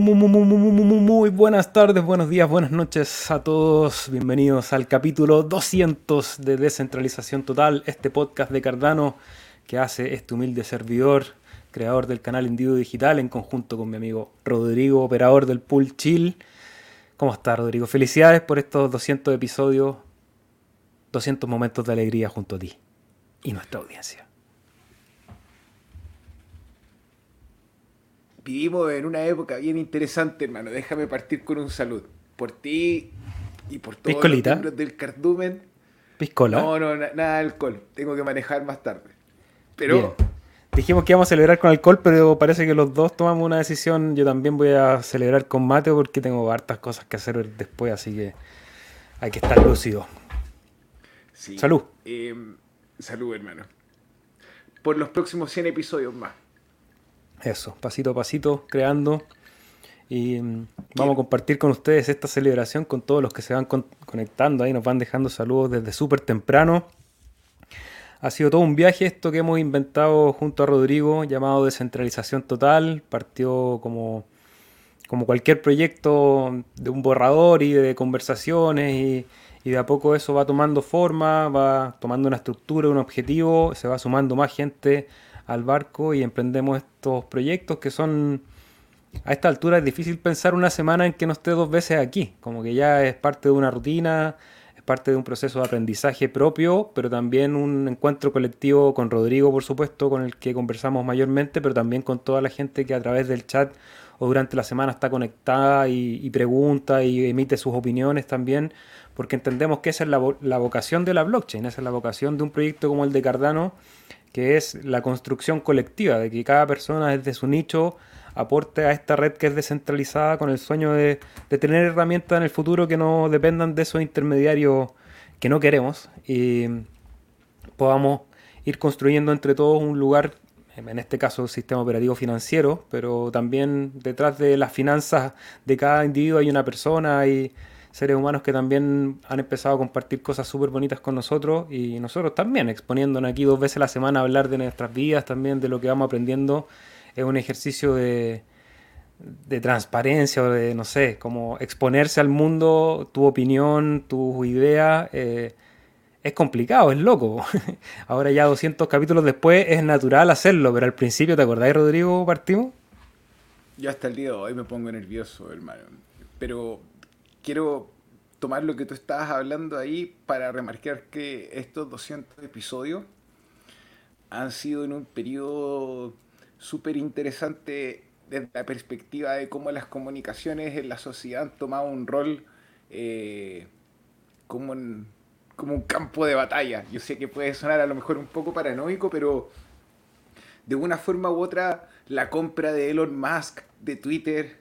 Muy buenas tardes, buenos días, buenas noches a todos. Bienvenidos al capítulo 200 de Descentralización Total, este podcast de Cardano que hace este humilde servidor, creador del canal Individuo Digital, en conjunto con mi amigo Rodrigo, operador del Pool Chill. ¿Cómo está Rodrigo? Felicidades por estos 200 episodios, 200 momentos de alegría junto a ti y nuestra audiencia. Vivimos en una época bien interesante, hermano. Déjame partir con un salud. Por ti y por todos ¿Piscolita? los miembros del cardumen. ¿Piscola? No, no, na- nada de alcohol. Tengo que manejar más tarde. Pero Bien. Dijimos que íbamos a celebrar con alcohol, pero parece que los dos tomamos una decisión. Yo también voy a celebrar con mate porque tengo hartas cosas que hacer después, así que hay que estar lúcido. sí. Salud. Eh, salud, hermano. Por los próximos 100 episodios más. Eso, pasito a pasito, creando. Y mm, vamos a compartir con ustedes esta celebración con todos los que se van con- conectando ahí, nos van dejando saludos desde súper temprano. Ha sido todo un viaje esto que hemos inventado junto a Rodrigo, llamado Descentralización Total. Partió como, como cualquier proyecto de un borrador y de conversaciones y, y de a poco eso va tomando forma, va tomando una estructura, un objetivo, se va sumando más gente al barco y emprendemos estos proyectos que son... A esta altura es difícil pensar una semana en que no esté dos veces aquí, como que ya es parte de una rutina, es parte de un proceso de aprendizaje propio, pero también un encuentro colectivo con Rodrigo, por supuesto, con el que conversamos mayormente, pero también con toda la gente que a través del chat o durante la semana está conectada y, pregunta y emite sus opiniones también, porque entendemos que esa es la, la vocación de la blockchain, esa es la vocación de un proyecto como el de Cardano, que es la construcción colectiva, de que cada persona desde su nicho aporte a esta red que es descentralizada con el sueño de, tener herramientas en el futuro que no dependan de esos intermediarios que no queremos y podamos ir construyendo entre todos un lugar, en este caso sistema operativo financiero, pero también detrás de las finanzas de cada individuo hay una persona, hay seres humanos que también han empezado a compartir cosas súper bonitas con nosotros y nosotros también exponiéndonos aquí dos veces a la semana a hablar de nuestras vidas, también de lo que vamos aprendiendo, es un ejercicio de, de transparencia o de, no sé, como exponerse al mundo, tu opinión, tus ideas, eh, es complicado, es loco. Ahora ya 200 capítulos después es natural hacerlo, pero al principio, ¿te acordáis, Rodrigo, partimos? Yo hasta el día de hoy me pongo nervioso, hermano. Pero quiero tomar lo que tú estabas hablando ahí para remarcar que estos 200 episodios han sido en un periodo súper interesante desde la perspectiva de cómo las comunicaciones en la sociedad han tomado un rol eh, como, en- como un campo de batalla. Yo sé que puede sonar a lo mejor un poco paranoico, pero de una forma u otra, la compra de Elon Musk de Twitter,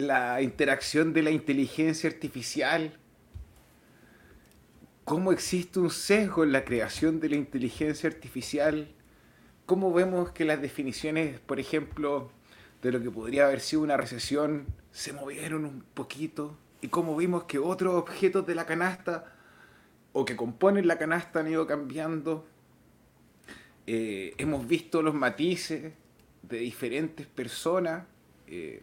la interacción de la inteligencia artificial, cómo existe un sesgo en la creación de la inteligencia artificial, cómo vemos que las definiciones, por ejemplo, de lo que podría haber sido una recesión se movieron un poquito, y cómo vimos que otros objetos de la canasta o que componen la canasta han ido cambiando. Eh, hemos visto los matices de diferentes personas. eh,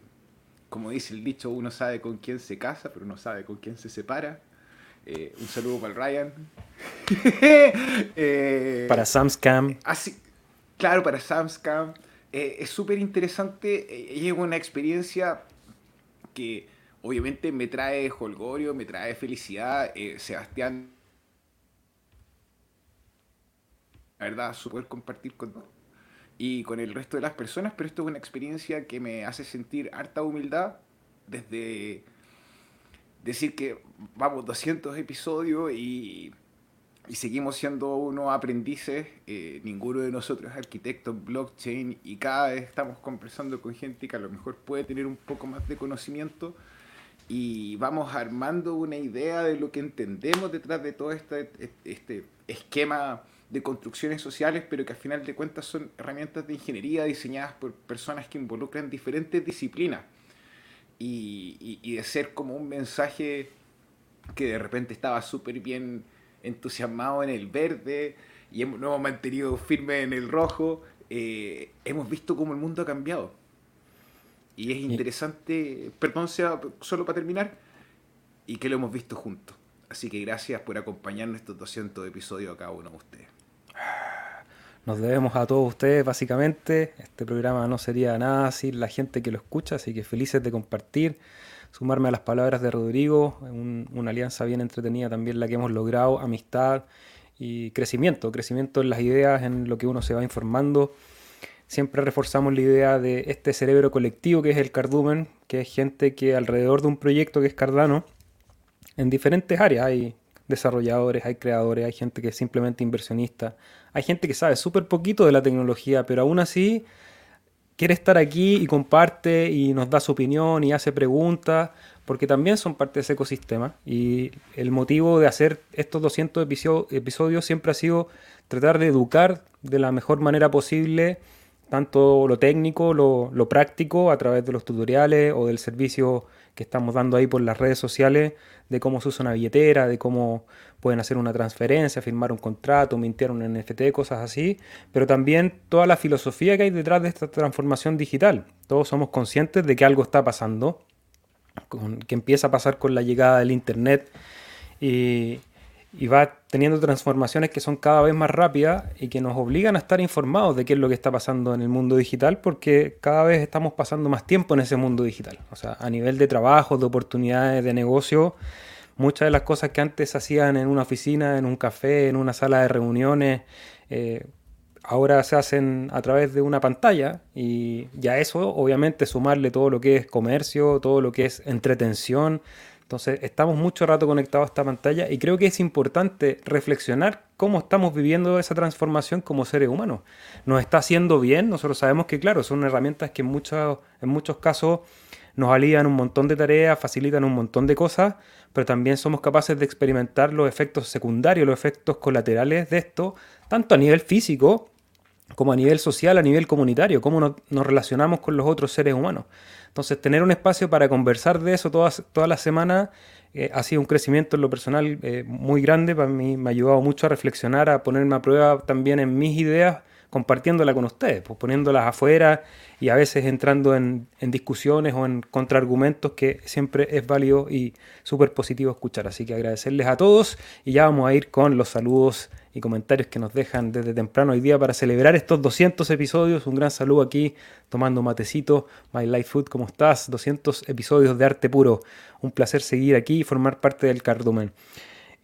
como dice el dicho, uno sabe con quién se casa, pero no sabe con quién se separa. Eh, un saludo para el Ryan. Eh, Para Samscam. Así, claro, para Samscam. eh, es súper interesante. y es una experiencia que obviamente me trae holgorio, me trae felicidad. Sebastián, la verdad, súper compartir con y con el resto de las personas, pero esto es una experiencia que me hace sentir harta humildad desde decir que vamos 200 episodios y, y seguimos siendo unos aprendices, eh, ninguno de nosotros es arquitecto blockchain y cada vez estamos conversando con gente que a lo mejor puede tener un poco más de conocimiento y vamos armando una idea de lo que entendemos detrás de todo este, este esquema de construcciones sociales, pero que al final de cuentas son herramientas de ingeniería diseñadas por personas que involucran diferentes disciplinas. Y, y, y de ser como un mensaje que de repente estaba súper bien entusiasmado en el verde y hemos, nos hemos mantenido firme en el rojo, eh, hemos visto cómo el mundo ha cambiado. Y es interesante, perdón, sea solo para terminar, y que lo hemos visto juntos. Así que gracias por acompañarnos estos 200 episodios a cada uno de ustedes. Nos debemos a todos ustedes, básicamente. Este programa no sería nada sin la gente que lo escucha, así que felices de compartir, sumarme a las palabras de Rodrigo, una alianza bien entretenida también la que hemos logrado, amistad y crecimiento, crecimiento en las ideas, en lo que uno se va informando. Siempre reforzamos la idea de este cerebro colectivo que es el cardumen, que es gente que alrededor de un proyecto que es Cardano, en diferentes áreas. Hay desarrolladores, hay creadores, hay gente que es simplemente inversionista, hay gente que sabe súper poquito de la tecnología, pero aún así quiere estar aquí y comparte y nos da su opinión y hace preguntas, porque también son parte de ese ecosistema. Y el motivo de hacer estos 200 episodios siempre ha sido tratar de educar de la mejor manera posible tanto lo técnico, lo, lo práctico a través de los tutoriales o del servicio que estamos dando ahí por las redes sociales de cómo se usa una billetera, de cómo pueden hacer una transferencia, firmar un contrato, mintir un NFT, cosas así, pero también toda la filosofía que hay detrás de esta transformación digital. Todos somos conscientes de que algo está pasando, que empieza a pasar con la llegada del Internet y, y va teniendo transformaciones que son cada vez más rápidas y que nos obligan a estar informados de qué es lo que está pasando en el mundo digital porque cada vez estamos pasando más tiempo en ese mundo digital. O sea, a nivel de trabajo, de oportunidades, de negocio, muchas de las cosas que antes hacían en una oficina, en un café, en una sala de reuniones, eh, ahora se hacen a través de una pantalla y ya eso obviamente sumarle todo lo que es comercio, todo lo que es entretención, entonces, estamos mucho rato conectados a esta pantalla y creo que es importante reflexionar cómo estamos viviendo esa transformación como seres humanos. ¿Nos está haciendo bien? Nosotros sabemos que, claro, son herramientas que en muchos, en muchos casos nos alían un montón de tareas, facilitan un montón de cosas, pero también somos capaces de experimentar los efectos secundarios, los efectos colaterales de esto, tanto a nivel físico como a nivel social, a nivel comunitario, cómo nos relacionamos con los otros seres humanos. Entonces, tener un espacio para conversar de eso todas, todas las semanas eh, ha sido un crecimiento en lo personal eh, muy grande. Para mí me ha ayudado mucho a reflexionar, a ponerme a prueba también en mis ideas, compartiéndolas con ustedes, pues poniéndolas afuera y a veces entrando en, en discusiones o en contraargumentos que siempre es válido y súper positivo escuchar. Así que agradecerles a todos y ya vamos a ir con los saludos y comentarios que nos dejan desde temprano hoy día para celebrar estos 200 episodios. Un gran saludo aquí, tomando matecito. My Life Food, ¿cómo estás? 200 episodios de arte puro. Un placer seguir aquí y formar parte del cardumen.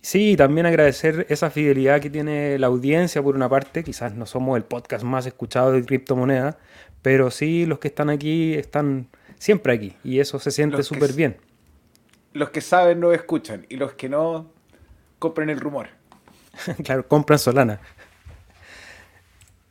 Sí, también agradecer esa fidelidad que tiene la audiencia por una parte. Quizás no somos el podcast más escuchado de criptomonedas, pero sí los que están aquí están siempre aquí y eso se siente súper bien. Los que saben no escuchan y los que no compren el rumor. claro, compran Solana.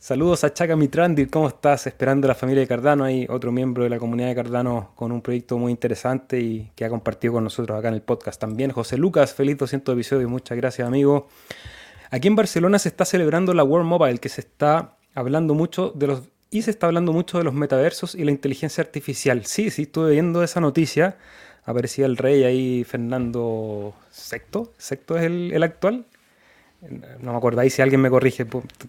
Saludos a Chaka Mitrandir, ¿cómo estás? Esperando a la familia de Cardano, hay otro miembro de la comunidad de Cardano con un proyecto muy interesante y que ha compartido con nosotros acá en el podcast también. José Lucas, feliz 200 episodios, muchas gracias amigo. Aquí en Barcelona se está celebrando la World Mobile, que se está hablando mucho de los y se está hablando mucho de los metaversos y la inteligencia artificial. Sí, sí, estuve viendo esa noticia. Aparecía el rey ahí, Fernando Sexto. ¿Sexto es el, el actual? No me acordáis si alguien me corrige,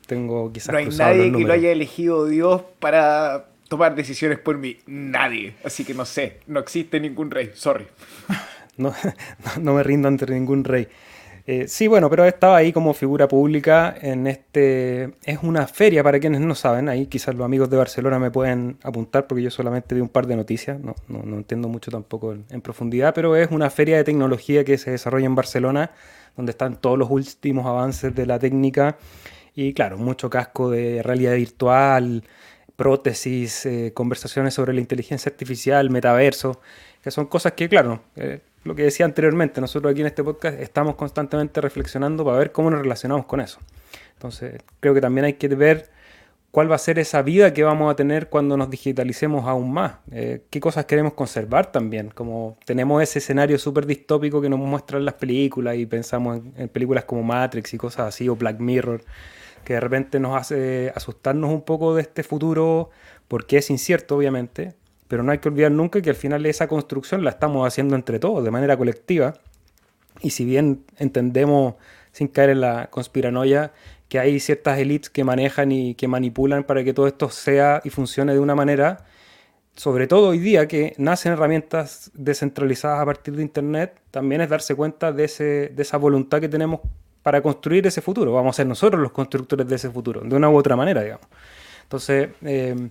tengo quizás. No hay nadie que lo haya elegido Dios para tomar decisiones por mí. Nadie. Así que no sé, no existe ningún rey. Sorry. No, no me rindo ante ningún rey. Eh, sí, bueno, pero estaba ahí como figura pública en este... Es una feria, para quienes no saben, ahí quizás los amigos de Barcelona me pueden apuntar porque yo solamente vi un par de noticias, no, no, entiendo mucho tampoco en, en, profundidad, pero es una feria de tecnología que se desarrolla en Barcelona donde están todos los últimos avances de la técnica y claro, mucho casco de realidad virtual, prótesis, eh, conversaciones sobre la inteligencia artificial, metaverso, que son cosas que, claro, eh, lo que decía anteriormente, nosotros aquí en este podcast estamos constantemente reflexionando para ver cómo nos relacionamos con eso. Entonces, creo que también hay que ver cuál va a ser esa vida que vamos a tener cuando nos digitalicemos aún más, eh, qué cosas queremos conservar también, como tenemos ese escenario súper distópico que nos muestran las películas y pensamos en, películas como Matrix y cosas así, o Black Mirror, que de repente nos hace asustarnos un poco de este futuro, porque es incierto obviamente, pero no hay que olvidar nunca que al final esa construcción la estamos haciendo entre todos, de manera colectiva, y si bien entendemos sin caer en la conspiranoia, que hay ciertas élites que manejan y que manipulan para que todo esto sea y funcione de una manera. sobre todo hoy día que nacen herramientas descentralizadas a partir de Internet, también es darse cuenta de, ese, de esa voluntad que tenemos para construir ese futuro. Vamos a ser nosotros los constructores de ese futuro, de una u otra manera, digamos. Entonces, eh,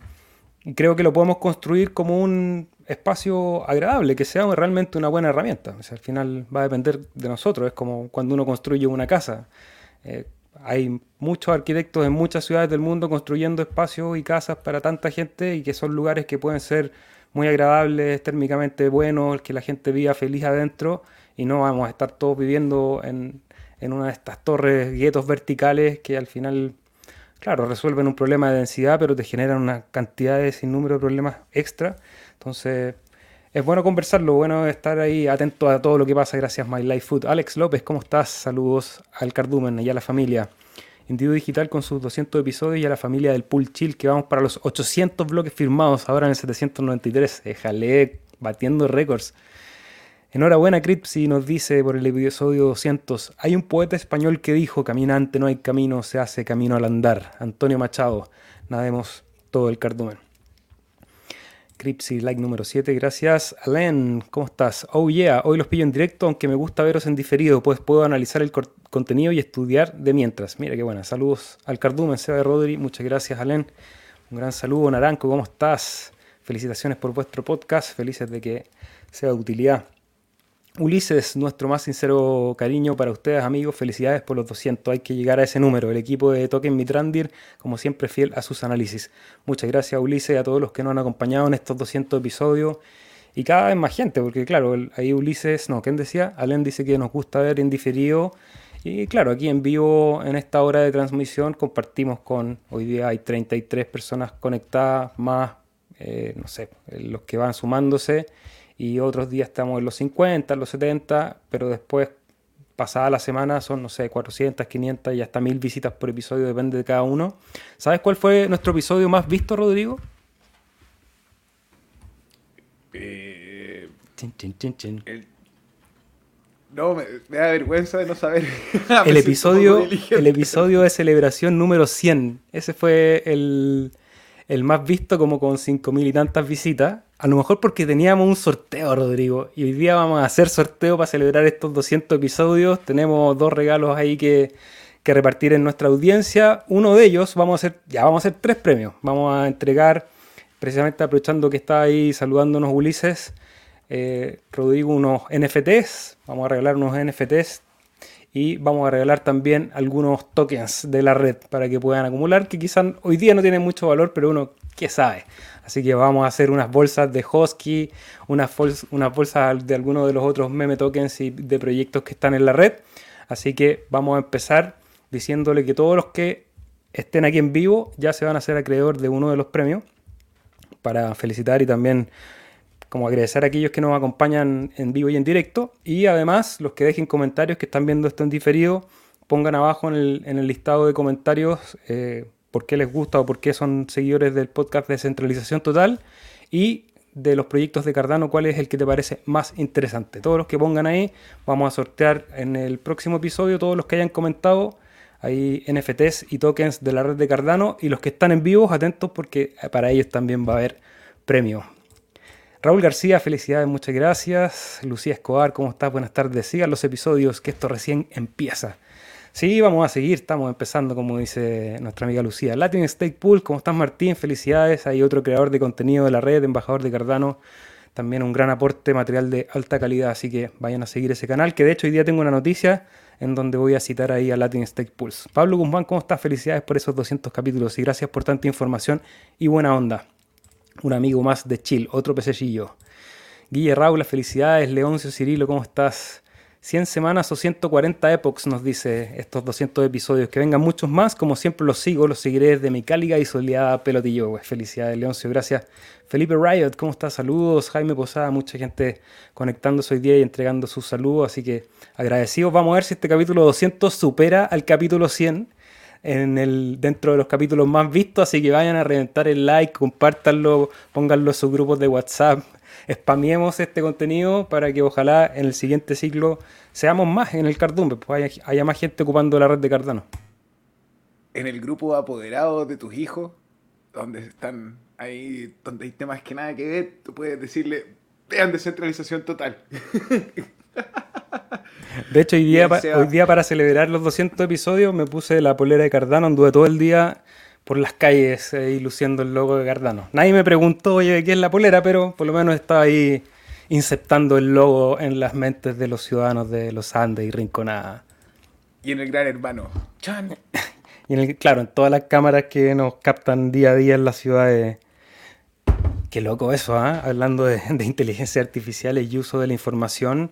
creo que lo podemos construir como un espacio agradable, que sea realmente una buena herramienta. al final va a depender de nosotros, es como cuando uno construye una casa. Eh, hay muchos arquitectos en muchas ciudades del mundo construyendo espacios y casas para tanta gente y que son lugares que pueden ser muy agradables, térmicamente buenos, que la gente viva feliz adentro y no vamos a estar todos viviendo en, en una de estas torres, guetos verticales que al final, claro, resuelven un problema de densidad, pero te generan una cantidad de sin número de problemas extra. Entonces, es bueno conversarlo, bueno estar ahí atento a todo lo que pasa gracias My Life Food. Alex López, ¿cómo estás? Saludos al Cardumen y a la familia. Individuo Digital con sus 200 episodios y a la familia del Pool Chill que vamos para los 800 bloques firmados ahora en el 793. Déjale, batiendo récords. Enhorabuena, Cripsy nos dice por el episodio 200. Hay un poeta español que dijo: Caminante no hay camino, se hace camino al andar. Antonio Machado. Nademos todo el cardumen. Cripsy, like número 7, gracias. Alain, ¿cómo estás? Oh yeah, hoy los pillo en directo, aunque me gusta veros en diferido, pues puedo analizar el contenido y estudiar de mientras. Mira qué buena. Saludos al cardumen, Seba de Rodri, muchas gracias, Alain. Un gran saludo, Naranco, ¿cómo estás? Felicitaciones por vuestro podcast, felices de que sea de utilidad. Ulises, nuestro más sincero cariño para ustedes, amigos. Felicidades por los 200. Hay que llegar a ese número. El equipo de Token Mitrandir, como siempre, fiel a sus análisis. Muchas gracias, Ulises, a todos los que nos han acompañado en estos 200 episodios. Y cada vez más gente, porque claro, ahí Ulises, no, ¿quién decía? Alén dice que nos gusta ver en diferido. Y claro, aquí en vivo, en esta hora de transmisión, compartimos con, hoy día hay 33 personas conectadas, más, eh, no sé, los que van sumándose y otros días estamos en los 50, en los 70, pero después, pasada la semana, son, no sé, 400, 500 y hasta 1000 visitas por episodio, depende de cada uno. ¿Sabes cuál fue nuestro episodio más visto, Rodrigo? Eh, no, me, da vergüenza de no saber. el, episodio, el episodio de celebración número 100. Ese fue el, el más visto como con 5.000 y tantas visitas. A lo mejor porque teníamos un sorteo, Rodrigo. Y hoy día vamos a hacer sorteo para celebrar estos 200 episodios. Tenemos dos regalos ahí que, repartir en nuestra audiencia. Uno de ellos, vamos a hacer, ya vamos a hacer tres premios. Vamos a entregar, precisamente aprovechando que está ahí saludándonos Ulises, eh, Rodrigo, unos NFTs. Vamos a regalar unos NFTs y vamos a regalar también algunos tokens de la red para que puedan acumular, que quizás hoy día no tienen mucho valor, pero uno, ¿qué sabe? Así que vamos a hacer unas bolsas de Hosky, unas, bolsas de algunos de los otros meme tokens y de proyectos que están en la red. Así que vamos a empezar diciéndole que todos los que estén aquí en vivo ya se van a hacer acreedor de uno de los premios para felicitar y también como agradecer a aquellos que nos acompañan en vivo y en directo. Y además, los que dejen comentarios que están viendo esto en diferido, pongan abajo en el, listado de comentarios eh, por qué les gusta o por qué son seguidores del podcast de Centralización Total. Y de los proyectos de Cardano, cuál es el que te parece más interesante. Todos los que pongan ahí, vamos a sortear en el próximo episodio, todos los que hayan comentado, hay NFTs y tokens de la red de Cardano. Y los que están en vivo, atentos porque para ellos también va a haber premio. Raúl García, felicidades, muchas gracias. Lucía Escobar, ¿cómo estás? Buenas tardes. Sigan los episodios, que esto recién empieza. Sí, vamos a seguir, estamos empezando, como dice nuestra amiga Lucía. Latin State Pool, ¿cómo estás Martín? Felicidades. Hay otro creador de contenido de la red, embajador de Cardano. También un gran aporte material de alta calidad, así que vayan a seguir ese canal, que de hecho hoy día tengo una noticia en donde voy a citar ahí a Latin State Pulse. Pablo Guzmán, ¿cómo estás? Felicidades por esos 200 capítulos y gracias por tanta información y buena onda un amigo más de Chill, otro pececillo. Guille Raúl, felicidades. Leoncio Cirilo, ¿cómo estás? 100 semanas o 140 epochs, nos dice estos 200 episodios. Que vengan muchos más, como siempre los sigo, los seguiré desde mi cálida y soleada pelotillo. Pues, felicidades, Leoncio, gracias. Felipe Riot, ¿cómo estás? Saludos. Jaime Posada, mucha gente conectándose hoy día y entregando sus saludos, así que agradecidos. Vamos a ver si este capítulo 200 supera al capítulo 100 en el, dentro de los capítulos más vistos, así que vayan a reventar el like, compártanlo, pónganlo en sus grupos de WhatsApp, spamiemos este contenido para que ojalá en el siguiente ciclo seamos más en el Cardumbe, pues haya, más gente ocupando la red de Cardano. En el grupo apoderado de tus hijos, donde están ahí donde hay temas que nada que ver, tú puedes decirle, vean descentralización total. De hecho, hoy día, hoy día para celebrar los 200 episodios me puse la polera de Cardano, anduve todo el día por las calles eh, luciendo el logo de Cardano. Nadie me preguntó, oye, ¿de qué es la polera? Pero por lo menos estaba ahí inceptando el logo en las mentes de los ciudadanos de los Andes y Rinconada. Y en el Gran Hermano. ¡Chan! y en el, claro, en todas las cámaras que nos captan día a día en las ciudades. Qué loco eso, ¿ah? Hablando de, de inteligencia artificial y uso de la información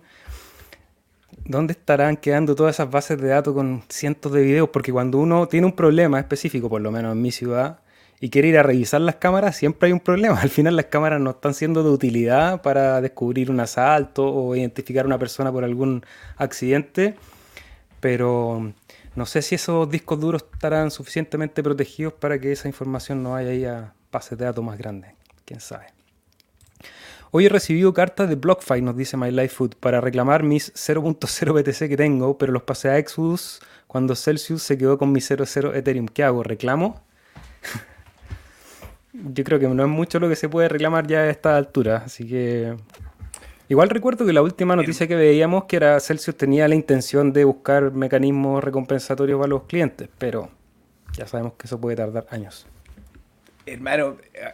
¿dónde estarán quedando todas esas bases de datos con cientos de videos? Porque cuando uno tiene un problema específico, por lo menos en mi ciudad, y quiere ir a revisar las cámaras, siempre hay un problema. Al final las cámaras no están siendo de utilidad para descubrir un asalto o identificar a una persona por algún accidente, pero no sé si esos discos duros estarán suficientemente protegidos para que esa información no vaya ahí a bases de datos más grandes. ¿Quién sabe? Hoy he recibido cartas de BlockFi, nos dice My Life Food, para reclamar mis 0.0 BTC que tengo, pero los pasé a Exodus cuando Celsius se quedó con mi 0.0 Ethereum. ¿Qué hago? ¿Reclamo? Yo creo que no es mucho lo que se puede reclamar ya a esta altura, así que... Igual recuerdo que la última noticia que veíamos que era Celsius tenía la intención de buscar mecanismos recompensatorios para los clientes, pero ya sabemos que eso puede tardar años. Hermano, eh,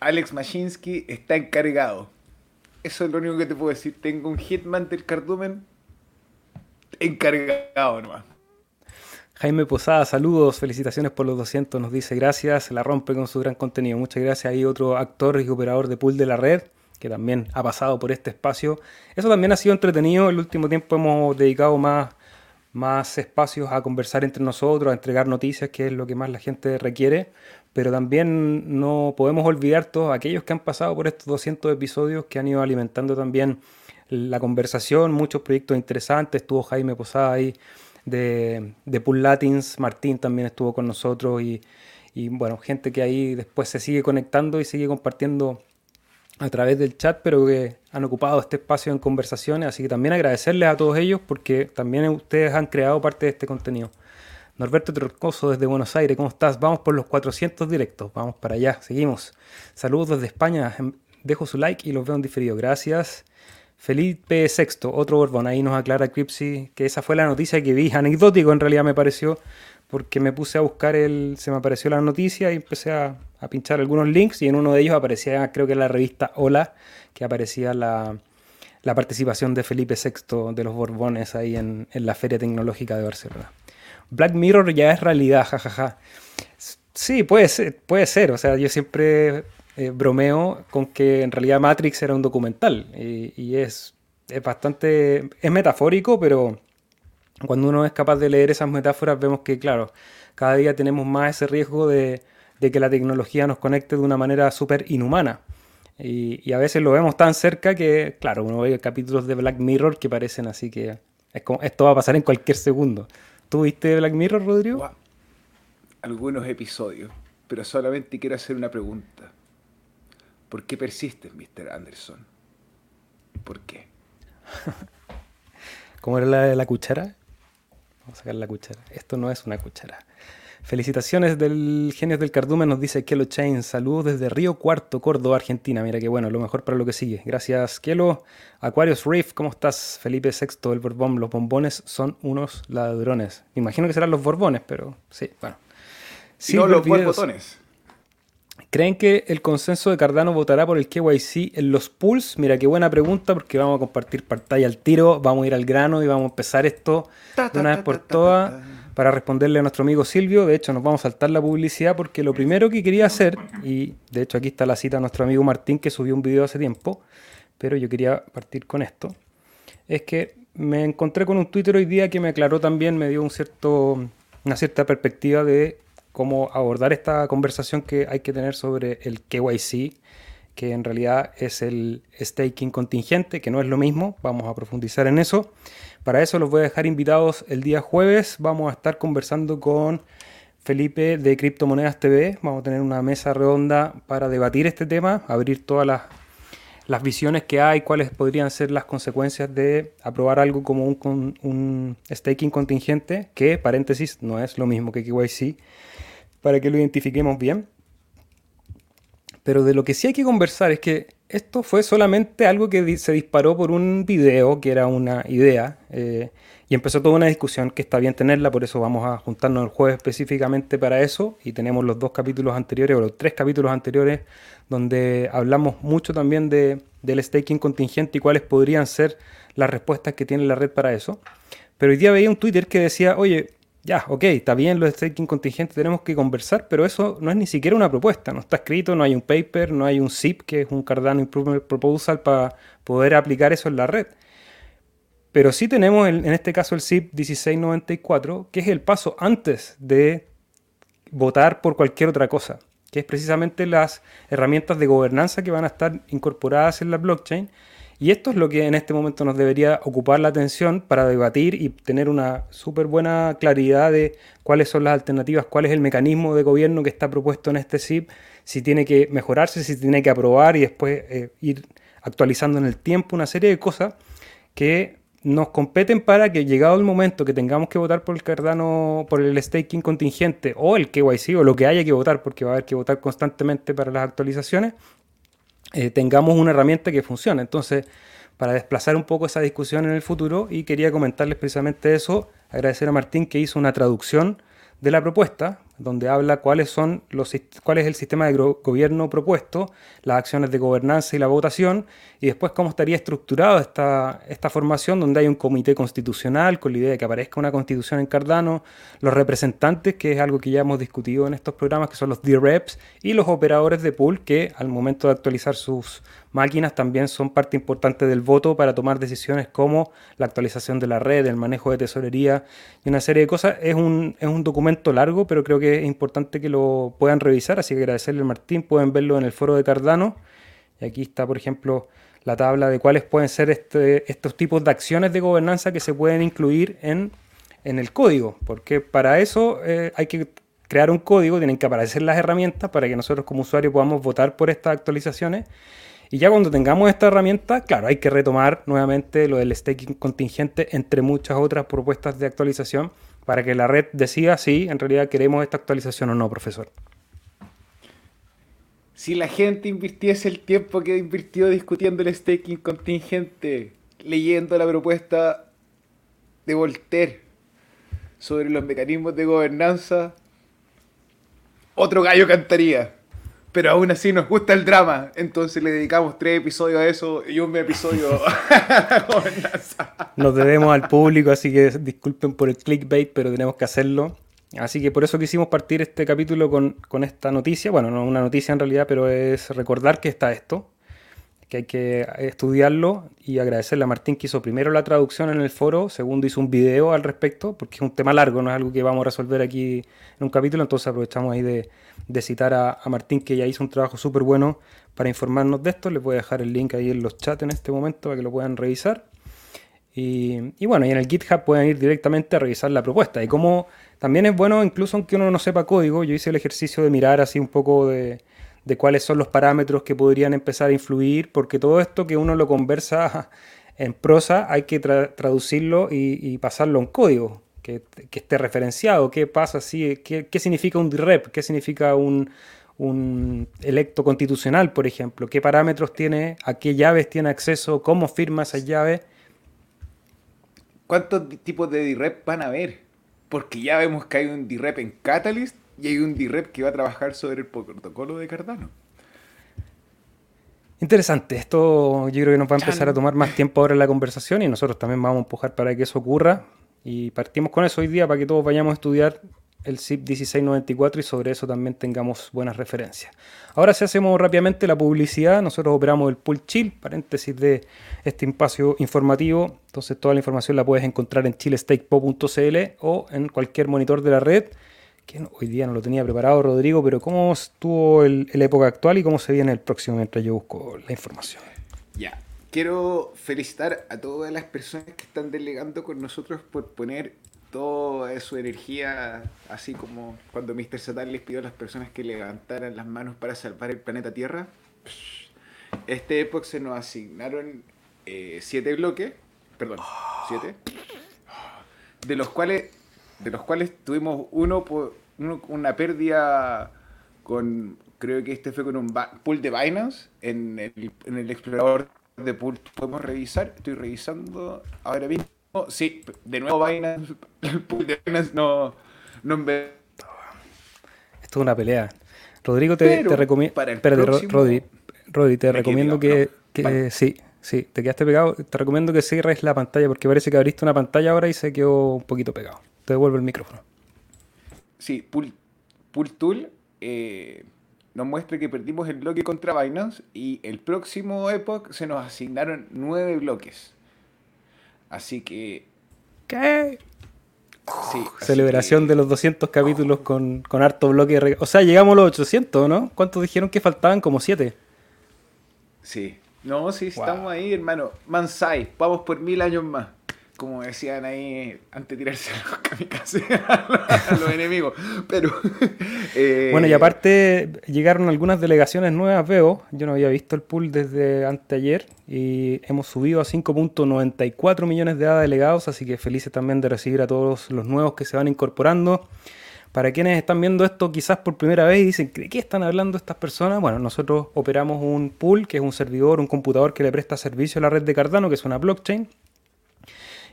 Alex Mashinsky está encargado eso es lo único que te puedo decir. Tengo un Hitman del cardumen encargado nomás. Jaime Posada, saludos, felicitaciones por los 200, nos dice gracias, la rompe con su gran contenido. Muchas gracias. Hay otro actor y operador de pool de la red que también ha pasado por este espacio. Eso también ha sido entretenido. El último tiempo hemos dedicado más, más espacios a conversar entre nosotros, a entregar noticias, que es lo que más la gente requiere pero también no podemos olvidar todos aquellos que han pasado por estos 200 episodios que han ido alimentando también la conversación, muchos proyectos interesantes, estuvo Jaime Posada ahí de, de Pool Latins, Martín también estuvo con nosotros y, y bueno, gente que ahí después se sigue conectando y sigue compartiendo a través del chat, pero que han ocupado este espacio en conversaciones, así que también agradecerles a todos ellos porque también ustedes han creado parte de este contenido. Norberto Troscoso desde Buenos Aires, ¿cómo estás? Vamos por los 400 directos, vamos para allá, seguimos. Saludos desde España, em, dejo su like y los veo en diferido, gracias. Felipe Sexto, otro Borbón, ahí nos aclara Cripsy que esa fue la noticia que vi, anecdótico en realidad me pareció, porque me puse a buscar el, se me apareció la noticia y empecé a, pinchar algunos links y en uno de ellos aparecía, creo que en la revista Hola, que aparecía la, participación de Felipe Sexto de los Borbones ahí en la Feria Tecnológica de Barcelona. Black Mirror ya es realidad, jajaja. Sí, puede ser, puede ser. O sea, yo siempre eh, bromeo con que en realidad Matrix era un documental. Y, es, bastante. Es metafórico, pero cuando uno es capaz de leer esas metáforas, vemos que, claro, cada día tenemos más ese riesgo de, que la tecnología nos conecte de una manera súper inhumana. Y, a veces lo vemos tan cerca que, claro, uno ve capítulos de Black Mirror que parecen así que esto va a pasar en cualquier segundo. ¿Tuviste Black Mirror, Rodrigo? Algunos episodios, pero solamente quiero hacer una pregunta. ¿Por qué persistes, Mr. Anderson? ¿Por qué? ¿Cómo era la la cuchara? Vamos a sacar la cuchara. Esto no es una cuchara. Felicitaciones del Genios del Cardumen, nos dice Kelo Chain. Saludos desde Río Cuarto, Córdoba, Argentina. Mira que bueno, lo mejor para lo que sigue. Gracias, Kelo. Aquarius Reef, ¿cómo estás? Felipe VI, el Borbón. Los bombones son unos ladrones. Me imagino que serán los Borbones, pero sí, bueno. no, los borbotones. ¿Creen que el consenso de Cardano votará por el KYC en los pools? Mira, qué buena pregunta porque vamos a compartir pantalla al tiro, vamos a ir al grano y vamos a empezar esto de una vez por todas para responderle a nuestro amigo Silvio. De hecho, nos vamos a saltar la publicidad porque lo primero que quería hacer, y de hecho aquí está la cita de nuestro amigo Martín que subió un video hace tiempo, pero yo quería partir con esto, es que me encontré con un Twitter hoy día que me aclaró también, me dio una cierta perspectiva de cómo abordar esta conversación que hay que tener sobre el KYC, que en realidad es el staking contingente, que no es lo mismo, vamos a profundizar en eso. Para eso los voy a dejar invitados el día jueves. Vamos a estar conversando con Felipe de Criptomonedas TV. Vamos a tener una mesa redonda para debatir este tema, abrir todas las, visiones que hay, cuáles podrían ser las consecuencias de aprobar algo como un, un staking contingente, que, paréntesis, no es lo mismo que KYC, para que lo identifiquemos bien. Pero de lo que sí hay que conversar es que esto fue solamente algo que se disparó por un video, que era una idea, eh, y empezó toda una discusión que está bien tenerla, por eso vamos a juntarnos el jueves específicamente para eso, y tenemos los dos capítulos anteriores, o los tres capítulos anteriores, donde hablamos mucho también de, del staking contingente y cuáles podrían ser las respuestas que tiene la red para eso. Pero hoy día veía un Twitter que decía, oye, ya, ok, está bien lo de staking contingente, tenemos que conversar, pero eso no es ni siquiera una propuesta, no está escrito, no hay un paper, no hay un zip, que es un Cardano Improvement Proposal para poder aplicar eso en la red. Pero sí tenemos en este caso el zip 1694, que es el paso antes de votar por cualquier otra cosa, que es precisamente las herramientas de gobernanza que van a estar incorporadas en la blockchain y esto es lo que en este momento nos debería ocupar la atención para debatir y tener una súper buena claridad de cuáles son las alternativas, cuál es el mecanismo de gobierno que está propuesto en este SIP, si tiene que mejorarse, si tiene que aprobar y después eh, ir actualizando en el tiempo una serie de cosas que nos competen para que llegado el momento que tengamos que votar por el Cardano, por el staking contingente o el KYC o lo que haya que votar, porque va a haber que votar constantemente para las actualizaciones, eh, tengamos una herramienta que funcione. Entonces, para desplazar un poco esa discusión en el futuro, y quería comentarles precisamente eso, agradecer a Martín que hizo una traducción de la propuesta, donde habla cuáles son los, cuál es el sistema de gobierno propuesto, las acciones de gobernanza y la votación, y después cómo estaría estructurada esta, esta formación, donde hay un comité constitucional con la idea de que aparezca una constitución en Cardano, los representantes, que es algo que ya hemos discutido en estos programas, que son los D-Reps, y los operadores de pool, que al momento de actualizar sus máquinas también son parte importante del voto para tomar decisiones como la actualización de la red, el manejo de tesorería y una serie de cosas. Es un, es un documento largo, pero creo que es importante que lo puedan revisar, así que agradecerle al Martín, pueden verlo en el foro de Cardano. Y aquí está, por ejemplo, la tabla de cuáles pueden ser este, estos tipos de acciones de gobernanza que se pueden incluir en, el código, porque para eso eh, hay que crear un código, tienen que aparecer las herramientas para que nosotros como usuarios podamos votar por estas actualizaciones. Y ya cuando tengamos esta herramienta, claro, hay que retomar nuevamente lo del staking contingente, entre muchas otras propuestas de actualización, para que la red decida si en realidad queremos esta actualización o no, profesor. Si la gente invirtiese el tiempo que invirtió discutiendo el staking contingente, leyendo la propuesta de Voltaire sobre los mecanismos de gobernanza, otro gallo cantaría pero aún así nos gusta el drama. Entonces le dedicamos tres episodios a eso y un episodio a la Nos debemos al público, así que disculpen por el clickbait, pero tenemos que hacerlo. Así que por eso quisimos partir este capítulo con, con esta noticia. Bueno, no una noticia en realidad, pero es recordar que está esto que hay que estudiarlo y agradecerle a Martín que hizo primero la traducción en el foro, segundo hizo un video al respecto, porque es un tema largo, no es algo que vamos a resolver aquí en un capítulo, entonces aprovechamos ahí de, citar a, Martín que ya hizo un trabajo súper bueno para informarnos de esto, les voy a dejar el link ahí en los chats en este momento para que lo puedan revisar. Y, y bueno, y en el GitHub pueden ir directamente a revisar la propuesta. Y como también es bueno, incluso aunque uno no sepa código, yo hice el ejercicio de mirar así un poco de de cuáles son los parámetros que podrían empezar a influir, porque todo esto que uno lo conversa en prosa hay que traducirlo y, pasarlo en código, que, esté referenciado, qué pasa si, qué, significa un DREP, qué significa un, un electo constitucional, por ejemplo, qué parámetros tiene, a qué llaves tiene acceso, cómo firma esas llaves. ¿Cuántos tipos de DREP van a haber? Porque ya vemos que hay un DREP en Catalyst y hay un DREP que va a trabajar sobre el protocolo de Cardano. Interesante, esto yo creo que nos va a empezar a tomar más tiempo ahora en la conversación y nosotros también vamos a empujar para que eso ocurra. Y partimos con eso hoy día para que todos vayamos a estudiar el SIP 1694 y sobre eso también tengamos buenas referencias. Ahora si hacemos rápidamente la publicidad, nosotros operamos el pool chill, paréntesis de este espacio informativo, entonces toda la información la puedes encontrar en chillestakepo.cl o en cualquier monitor de la red que hoy día no lo tenía preparado Rodrigo, pero ¿cómo estuvo la época actual y cómo se viene el próximo mientras yo busco la información? Ya, quiero felicitar a todas las personas que están delegando con nosotros por poner toda su energía, así como cuando Mr. Satan les pidió a las personas que levantaran las manos para salvar el planeta Tierra. Este época se nos asignaron eh, siete bloques, perdón, siete, de los cuales de los cuales tuvimos uno por una pérdida con, Creo que este fue con un pool de Binance en el, en el explorador de pool. Podemos revisar. Estoy revisando ahora mismo. Sí, de nuevo Binance. El pool de Binance no, no Esto es una pelea. Rodrigo, te, te recomiendo. Rodri, Rodri, te recomiendo que, que sí, sí, te quedaste pegado. Te recomiendo que cierres la pantalla porque parece que abriste una pantalla ahora y se quedó un poquito pegado. Te devuelvo el micrófono. Sí, Pool, pool Tool. Eh, nos muestra que perdimos el bloque contra Binance y el próximo Epoch se nos asignaron nueve bloques. Así que... ¿Qué? Sí, Celebración de los 200 capítulos con, con harto bloque. O sea, llegamos a los 800, ¿no? ¿Cuántos dijeron que faltaban? Como 7. Sí. No, sí, estamos ahí, hermano. Mansai, vamos por mil años más como decían ahí, antes de tirarse a los a los enemigos. Pero. Eh, bueno, y aparte llegaron algunas delegaciones nuevas, veo. Yo no había visto el pool desde anteayer y hemos subido a 5.94 millones de delegados, así que felices también de recibir a todos los nuevos que se van incorporando. Para quienes están viendo esto quizás por primera vez y dicen, ¿de qué están hablando estas personas? Bueno, nosotros operamos un pool, que es un servidor, un computador que le presta servicio a la red de Cardano, que es una blockchain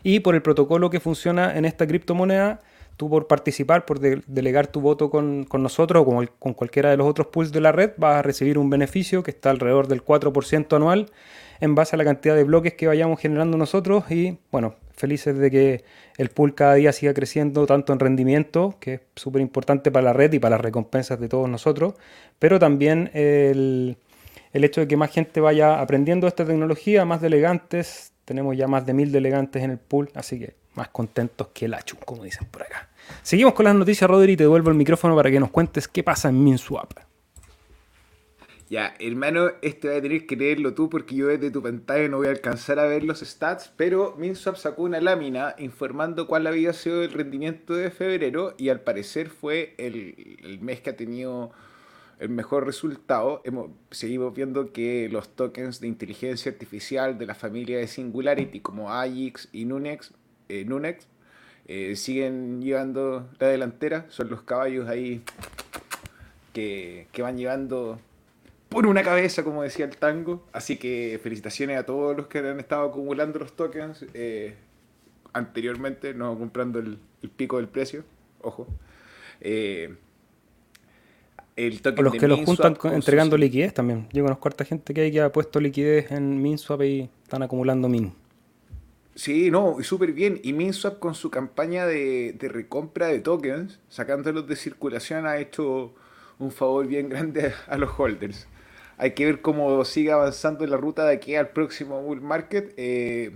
y por el protocolo que funciona en esta criptomoneda, tú por participar, por delegar tu voto con, nosotros o con, con, cualquiera de los otros pools de la red, vas a recibir un beneficio que está alrededor del 4% anual en base a la cantidad de bloques que vayamos generando nosotros. Y bueno, felices de que el pool cada día siga creciendo tanto en rendimiento, que es súper importante para la red y para las recompensas de todos nosotros, pero también el, el hecho de que más gente vaya aprendiendo esta tecnología, más delegantes, tenemos ya más de mil delegantes en el pool, así que más contentos que el achu, como dicen por acá. Seguimos con las noticias, Rodri, y te devuelvo el micrófono para que nos cuentes qué pasa en MinSwap. Ya, hermano, este va a tener que leerlo tú porque yo desde tu pantalla no voy a alcanzar a ver los stats, pero MinSwap sacó una lámina informando cuál había sido el rendimiento de febrero y al parecer fue el, el mes que ha tenido el mejor resultado, hemos, seguimos viendo que los tokens de inteligencia artificial de la familia de Singularity, como AIX y Nunex, eh, Nunex eh, siguen llevando la delantera. Son los caballos ahí que, van llevando por una cabeza, como decía el tango. Así que felicitaciones a todos los que han estado acumulando los tokens eh, anteriormente, no comprando el, pico del precio. Ojo o los que los juntan entregando liquidez también. Yo conozco a harta gente que hay que ha puesto liquidez en MinSwap y están acumulando Min. Sí, no, y súper bien. Y MinSwap con su campaña de, recompra de tokens, sacándolos de circulación, ha hecho un favor bien grande a, los holders. Hay que ver cómo sigue avanzando la ruta de aquí al próximo bull market. Eh,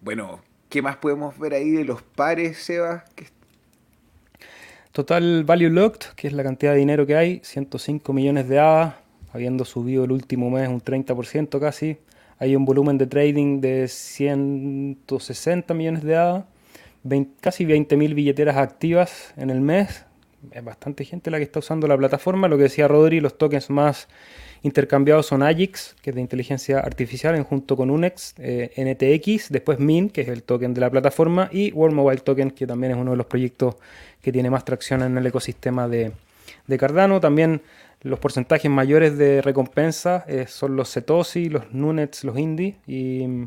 bueno, ¿qué más podemos ver ahí de los pares, Sebas, que Total Value Locked, que es la cantidad de dinero que hay, 105 millones de ADA, habiendo subido el último mes un 30% casi. Hay un volumen de trading de 160 millones de ADA, casi 20.000 billeteras activas en el mes. Es bastante gente la que está usando la plataforma. Lo que decía Rodri, los tokens más intercambiados son AGIX, que es de inteligencia artificial, en junto con UNEX, eh, NTX, después MIN, que es el token de la plataforma, y World Mobile Token, que también es uno de los proyectos que tiene más tracción en el ecosistema de, Cardano. También los porcentajes mayores de recompensa eh, son los Setoshi, los Nunets, los Indie y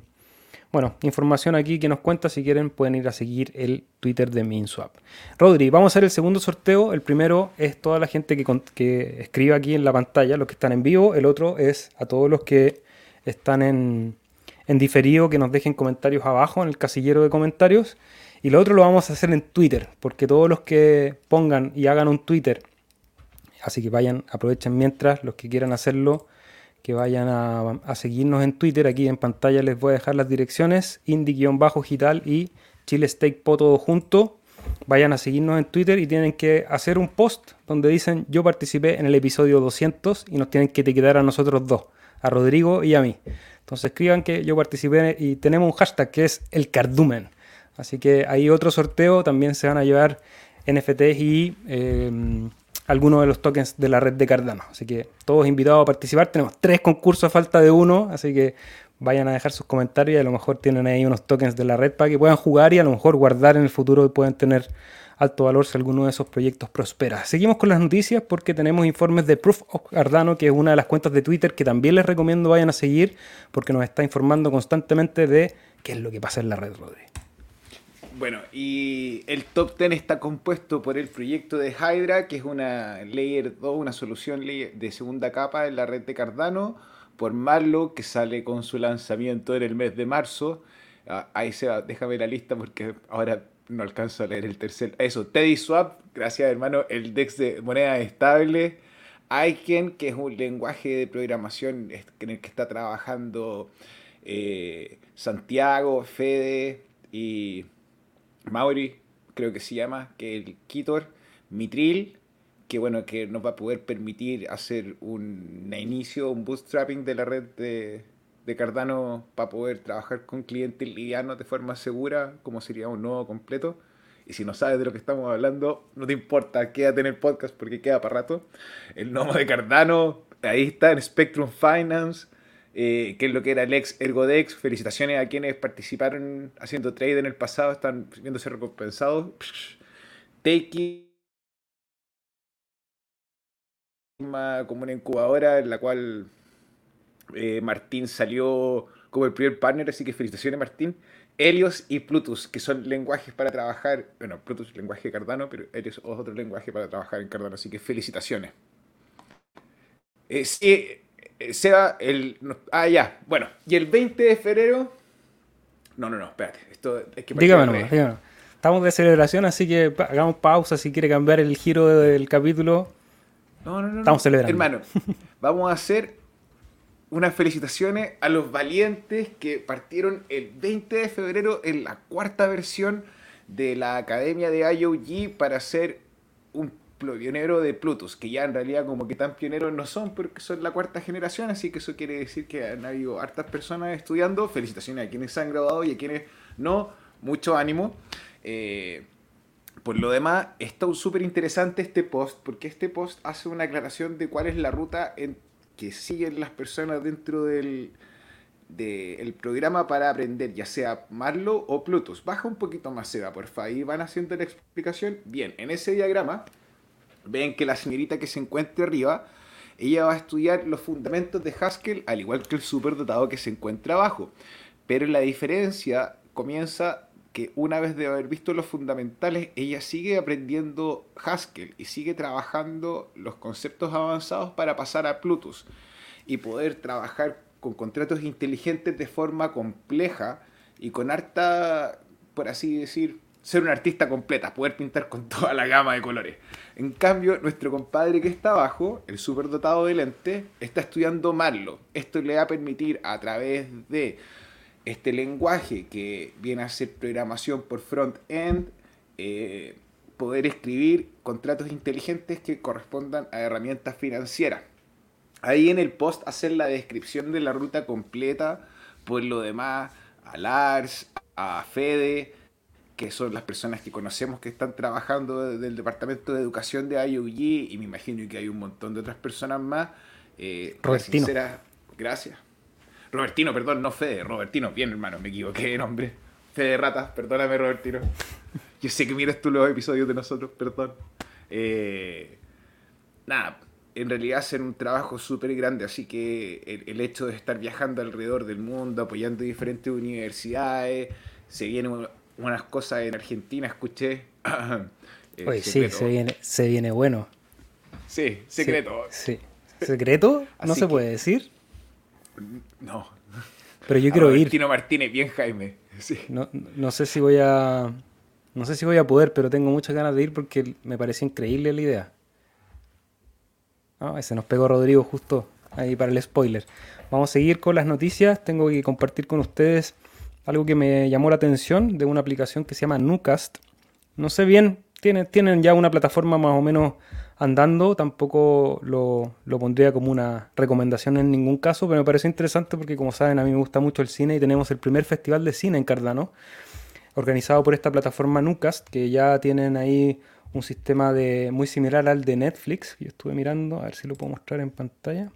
bueno, información aquí que nos cuenta. Si quieren, pueden ir a seguir el Twitter de MinSwap. Rodri, vamos a hacer el segundo sorteo. El primero es toda la gente que, que escribe aquí en la pantalla, los que están en vivo. El otro es a todos los que están en, en diferido, que nos dejen comentarios abajo en el casillero de comentarios. Y lo otro lo vamos a hacer en Twitter, porque todos los que pongan y hagan un Twitter, así que vayan, aprovechen mientras los que quieran hacerlo que vayan a, seguirnos en Twitter. Aquí en pantalla les voy a dejar las direcciones, indie-digital y Chile Steak todo junto. Vayan a seguirnos en Twitter y tienen que hacer un post donde dicen yo participé en el episodio 200 y nos tienen que etiquetar a nosotros dos, a Rodrigo y a mí. Entonces escriban que yo participé y tenemos un hashtag que es el cardumen. Así que hay otro sorteo, también se van a llevar NFTs y eh, algunos de los tokens de la red de Cardano. Así que todos invitados a participar. Tenemos tres concursos a falta de uno, así que vayan a dejar sus comentarios y a lo mejor tienen ahí unos tokens de la red para que puedan jugar y a lo mejor guardar en el futuro y pueden tener alto valor si alguno de esos proyectos prospera. Seguimos con las noticias porque tenemos informes de Proof of Cardano, que es una de las cuentas de Twitter que también les recomiendo vayan a seguir porque nos está informando constantemente de qué es lo que pasa en la red, Rodri. Bueno, y el top 10 está compuesto por el proyecto de Hydra, que es una Layer 2, una solución de segunda capa en la red de Cardano, por Marlo, que sale con su lanzamiento en el mes de marzo. Ah, ahí se va, déjame la lista porque ahora no alcanzo a leer el tercer. Eso, Teddy Swap, gracias hermano, el DEX de moneda estable. Aiken, que es un lenguaje de programación en el que está trabajando eh, Santiago, Fede y Mauri, creo que se llama, que el Kitor, Mitril, que bueno, que nos va a poder permitir hacer un inicio, un bootstrapping de la red de, de Cardano para poder trabajar con clientes livianos de forma segura, como sería un nodo completo. Y si no sabes de lo que estamos hablando, no te importa, quédate en el podcast porque queda para rato. El nodo de Cardano, ahí está en Spectrum Finance. Eh, que es lo que era el ex Ergodex. Felicitaciones a quienes participaron haciendo trade en el pasado, están viéndose recompensados. Take como una incubadora en la cual eh, Martín salió como el primer partner, así que felicitaciones Martín. Helios y Plutus, que son lenguajes para trabajar, bueno, Plutus lenguaje Cardano, pero Helios es otro lenguaje para trabajar en Cardano, así que felicitaciones. Eh, sí, eh, Seba, el. Ah, ya. Bueno, y el 20 de febrero. No, no, no, espérate. Esto es que dígame, no, dígame. Estamos de celebración, así que hagamos pausa si quiere cambiar el giro del capítulo. No, no, no. Estamos celebrando. Hermano, vamos a hacer unas felicitaciones a los valientes que partieron el 20 de febrero en la cuarta versión de la Academia de IOG para hacer un pionero de Plutus, que ya en realidad como que tan pioneros no son porque son la cuarta generación, así que eso quiere decir que han habido hartas personas estudiando. Felicitaciones a quienes se han graduado y a quienes no. Mucho ánimo. Eh, por lo demás, está súper interesante este post, porque este post hace una aclaración de cuál es la ruta que siguen las personas dentro del, del programa para aprender, ya sea Marlo o Plutus. Baja un poquito más, Seba, porfa. Ahí van haciendo la explicación. Bien, en ese diagrama ven que la señorita que se encuentra arriba, ella va a estudiar los fundamentos de Haskell, al igual que el superdotado que se encuentra abajo. Pero la diferencia comienza que una vez de haber visto los fundamentales, ella sigue aprendiendo Haskell y sigue trabajando los conceptos avanzados para pasar a Plutus y poder trabajar con contratos inteligentes de forma compleja y con harta, por así decir, ser un artista completa, poder pintar con toda la gama de colores. En cambio, nuestro compadre que está abajo, el superdotado de lente, está estudiando Marlo. Esto le va a permitir a través de este lenguaje que viene a ser programación por front-end, eh, poder escribir contratos inteligentes que correspondan a herramientas financieras. Ahí en el post hacer la descripción de la ruta completa, por lo demás a Lars, a Fede, que son las personas que conocemos que están trabajando del Departamento de Educación de IOG y me imagino que hay un montón de otras personas más. Eh, Robertino. gracias. Robertino, perdón, no Fede, Robertino, bien hermano, me equivoqué de nombre. Fede Ratas, perdóname Robertino. Yo sé que miras tú los episodios de nosotros, perdón. Eh, nada, en realidad hacen un trabajo súper grande, así que el, el, hecho de estar viajando alrededor del mundo, apoyando diferentes universidades, se viene unas cosas en Argentina, escuché. Oye, sí, se viene, se viene bueno. Sí, secreto. Sí. ¿Secreto? ¿No se puede decir? No. Pero yo quiero ir. Tino Martínez, bien Jaime. No, no sé si voy a. No sé si voy a poder, pero tengo muchas ganas de ir porque me parece increíble la idea. Ah, ese nos pegó Rodrigo justo ahí para el spoiler. Vamos a seguir con las noticias. Tengo que compartir con ustedes algo que me llamó la atención de una aplicación que se llama Nucast. No sé bien, tienen, ya una plataforma más o menos andando, tampoco lo, lo, pondría como una recomendación en ningún caso, pero me parece interesante porque como saben a mí me gusta mucho el cine y tenemos el primer festival de cine en Cardano, organizado por esta plataforma Nucast, que ya tienen ahí un sistema de, muy similar al de Netflix. Yo estuve mirando, a ver si lo puedo mostrar en pantalla.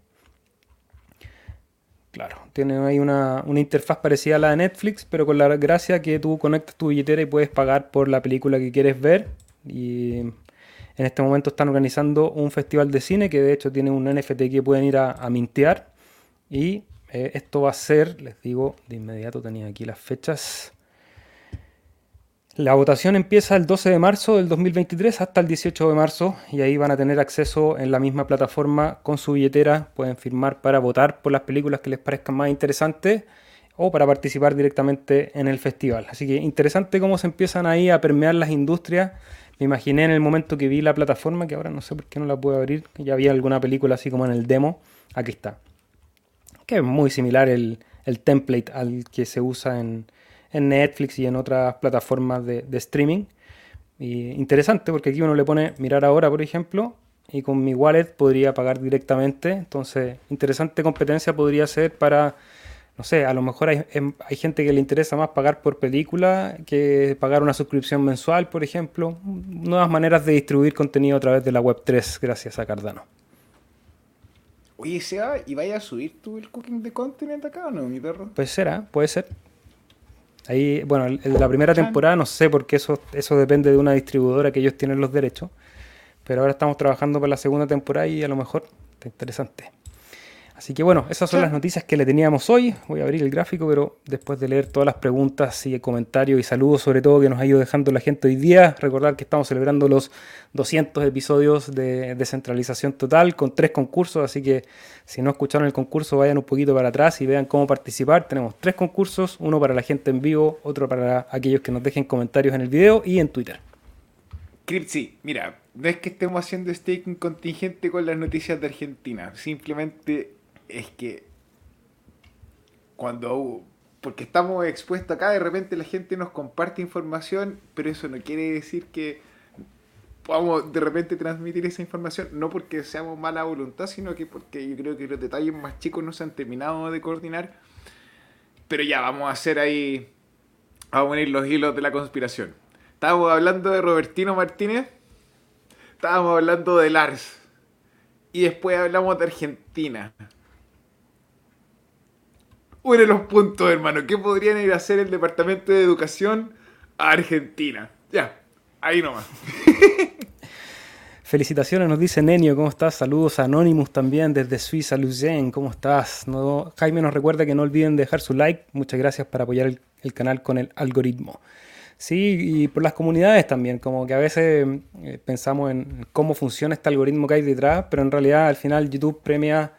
Claro, tiene ahí una, interfaz parecida a la de Netflix, pero con la gracia que tú conectas tu billetera y puedes pagar por la película que quieres ver. y en este momento están organizando un festival de cine que de hecho tiene un NFT que pueden ir a, mintear y eh, esto va a ser, les digo de inmediato, tenía aquí las fechas. La votación empieza el 12 de marzo del 2023 hasta el 18 de marzo y ahí van a tener acceso en la misma plataforma con su billetera. Pueden firmar para votar por las películas que les parezcan más interesantes o para participar directamente en el festival. Así que interesante cómo se empiezan ahí a permear las industrias. Me imaginé en el momento que vi la plataforma, que ahora no sé por qué no la puedo abrir, ya había alguna película así como en el demo. Aquí está. Que es muy similar el, el template al que se usa en, en Netflix y en otras plataformas de, streaming. Y interesante porque aquí uno le pone mirar ahora, por ejemplo, y con mi wallet podría pagar directamente. Entonces, interesante competencia podría ser para, no sé, a lo mejor hay, em, hay, gente que le interesa más pagar por película que pagar una suscripción mensual, por ejemplo. Nuevas maneras de distribuir contenido a través de la Web3, gracias a Cardano. Oye, Seba, ¿y vaya a subir tú el cooking de content acá o no, mi perro? Pues será, puede ser. Ahí, bueno, en la primera temporada no sé porque eso, eso depende de una distribuidora que ellos tienen los derechos. Pero ahora estamos trabajando para la segunda temporada y a lo mejor está interesante. Así que bueno, esas son las noticias que le teníamos hoy. Voy a abrir el gráfico, pero después de leer todas las preguntas y comentarios y saludos sobre todo que nos ha ido dejando la gente hoy día, recordar que estamos celebrando los 200 episodios de descentralización total con tres concursos, así que si no escucharon el concurso vayan un poquito para atrás y vean cómo participar. Tenemos tres concursos, uno para la gente en vivo, otro para aquellos que nos dejen comentarios en el video y en Twitter. Cripsy, mira, no es que estemos haciendo staking contingente con las noticias de Argentina, simplemente es que cuando porque estamos expuestos acá, de repente la gente nos comparte información, pero eso no quiere decir que podamos de repente transmitir esa información, no porque seamos mala voluntad, sino que porque yo creo que los detalles más chicos no se han terminado de coordinar. Pero ya, vamos a hacer ahí, vamos a unir los hilos de la conspiración. Estábamos hablando de Robertino Martínez, estábamos hablando de Lars, y después hablamos de Argentina. Une los puntos, hermano. ¿Qué podrían ir a hacer el Departamento de Educación a Argentina? Ya, ahí nomás. Felicitaciones, nos dice Nenio, ¿cómo estás? Saludos a Anonymous también desde Suiza, Lucien, ¿cómo estás? No, Jaime nos recuerda que no olviden dejar su like. Muchas gracias por apoyar el, canal con el algoritmo. Sí, y por las comunidades también, como que a veces eh, pensamos en cómo funciona este algoritmo que hay detrás, pero en realidad al final YouTube premia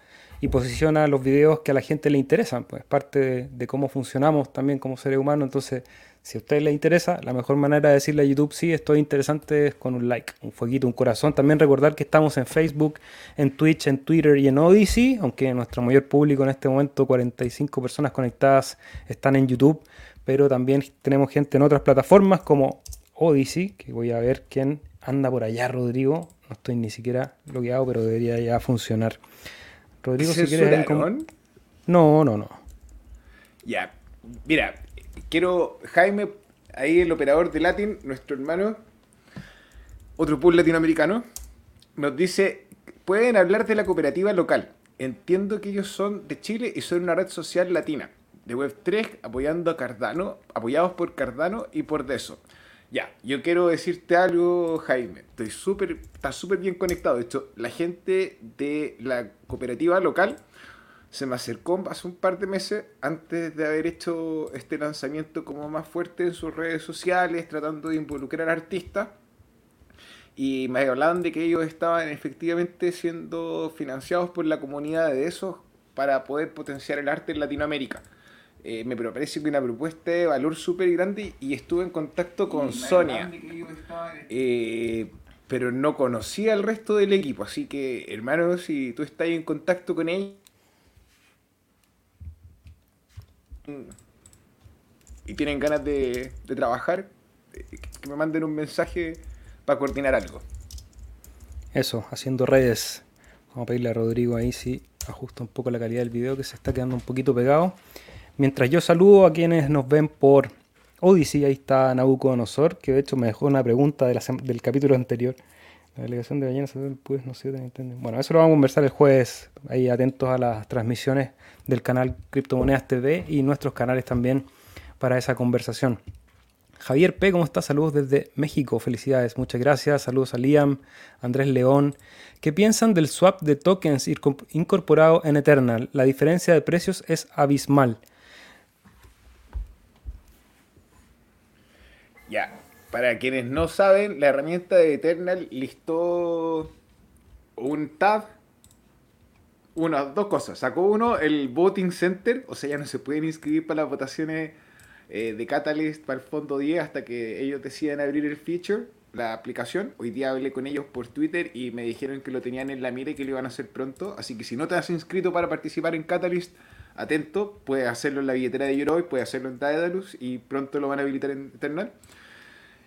y posiciona los videos que a la gente le interesan, pues parte de, cómo funcionamos también como seres humanos, entonces si a ustedes les interesa, la mejor manera de decirle a YouTube sí, estoy interesante es con un like, un fueguito, un corazón. También recordar que estamos en Facebook, en Twitch, en Twitter y en Odyssey, aunque nuestro mayor público en este momento, 45 personas conectadas, están en YouTube, pero también tenemos gente en otras plataformas como Odyssey, que voy a ver quién anda por allá, Rodrigo. No estoy ni siquiera logueado, pero debería ya funcionar. Rodrigo, si quieres. No, no, no. Ya. Mira, quiero. Jaime, ahí el operador de Latin, nuestro hermano, otro pool latinoamericano, nos dice: pueden hablar de la cooperativa local. Entiendo que ellos son de Chile y son una red social latina, de Web3, apoyando a Cardano, apoyados por Cardano y por Deso. Ya, yo quiero decirte algo, Jaime. Estoy súper, está súper bien conectado. De hecho, la gente de la cooperativa local se me acercó hace un par de meses antes de haber hecho este lanzamiento como más fuerte en sus redes sociales, tratando de involucrar artistas. Y me hablaban de que ellos estaban efectivamente siendo financiados por la comunidad de esos para poder potenciar el arte en Latinoamérica. Eh, me parece que una propuesta de valor súper grande y estuve en contacto con Sonia. Eh, pero no conocía al resto del equipo, así que hermano, si tú estás en contacto con ella y tienen ganas de, de trabajar, eh, que me manden un mensaje para coordinar algo. Eso, haciendo redes. Vamos a pedirle a Rodrigo ahí si ajusta un poco la calidad del video que se está quedando un poquito pegado. Mientras yo saludo a quienes nos ven por Odyssey, ahí está Nabucodonosor, que de hecho me dejó una pregunta del capítulo anterior. La delegación de ballenas, pues no sé, Bueno, eso lo vamos a conversar el jueves, ahí atentos a las transmisiones del canal Criptomonedas TV y nuestros canales también para esa conversación. Javier P, ¿cómo está? Saludos desde México, felicidades, muchas gracias. Saludos a Liam, Andrés León. ¿Qué piensan del swap de tokens incorporado en Eternal? La diferencia de precios es abismal. Ya, para quienes no saben, la herramienta de Eternal listó un tab una, dos cosas. Sacó uno, el Voting Center, o sea, ya no se pueden inscribir para las votaciones eh, de Catalyst para el fondo 10 hasta que ellos decidan abrir el feature, la aplicación. Hoy día hablé con ellos por Twitter y me dijeron que lo tenían en la mira y que lo iban a hacer pronto. Así que si no te has inscrito para participar en Catalyst, atento, puedes hacerlo en la billetera de Yoroi, puedes hacerlo en Daedalus y pronto lo van a habilitar en Eternal.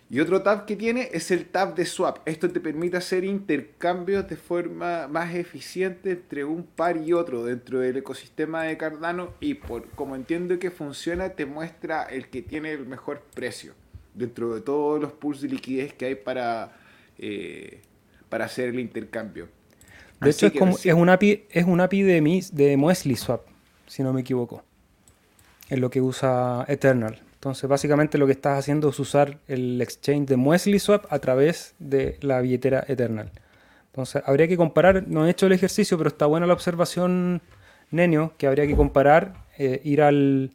Y otro tab que tiene es el tab de swap. Esto te permite hacer intercambios de forma más eficiente entre un par y otro dentro del ecosistema de Cardano y por como entiendo que funciona te muestra el que tiene el mejor precio dentro de todos los pools de liquidez que hay para, eh, para hacer el intercambio. De hecho es, como, es un API, es un API de, de Muesli Swap, si no me equivoco. Es lo que usa Eternal. Entonces, básicamente lo que estás haciendo es usar el exchange de Muesli Swap a través de la billetera Eternal. Entonces, habría que comparar, no he hecho el ejercicio, pero está buena la observación, Nenio, que habría que comparar, eh, ir al,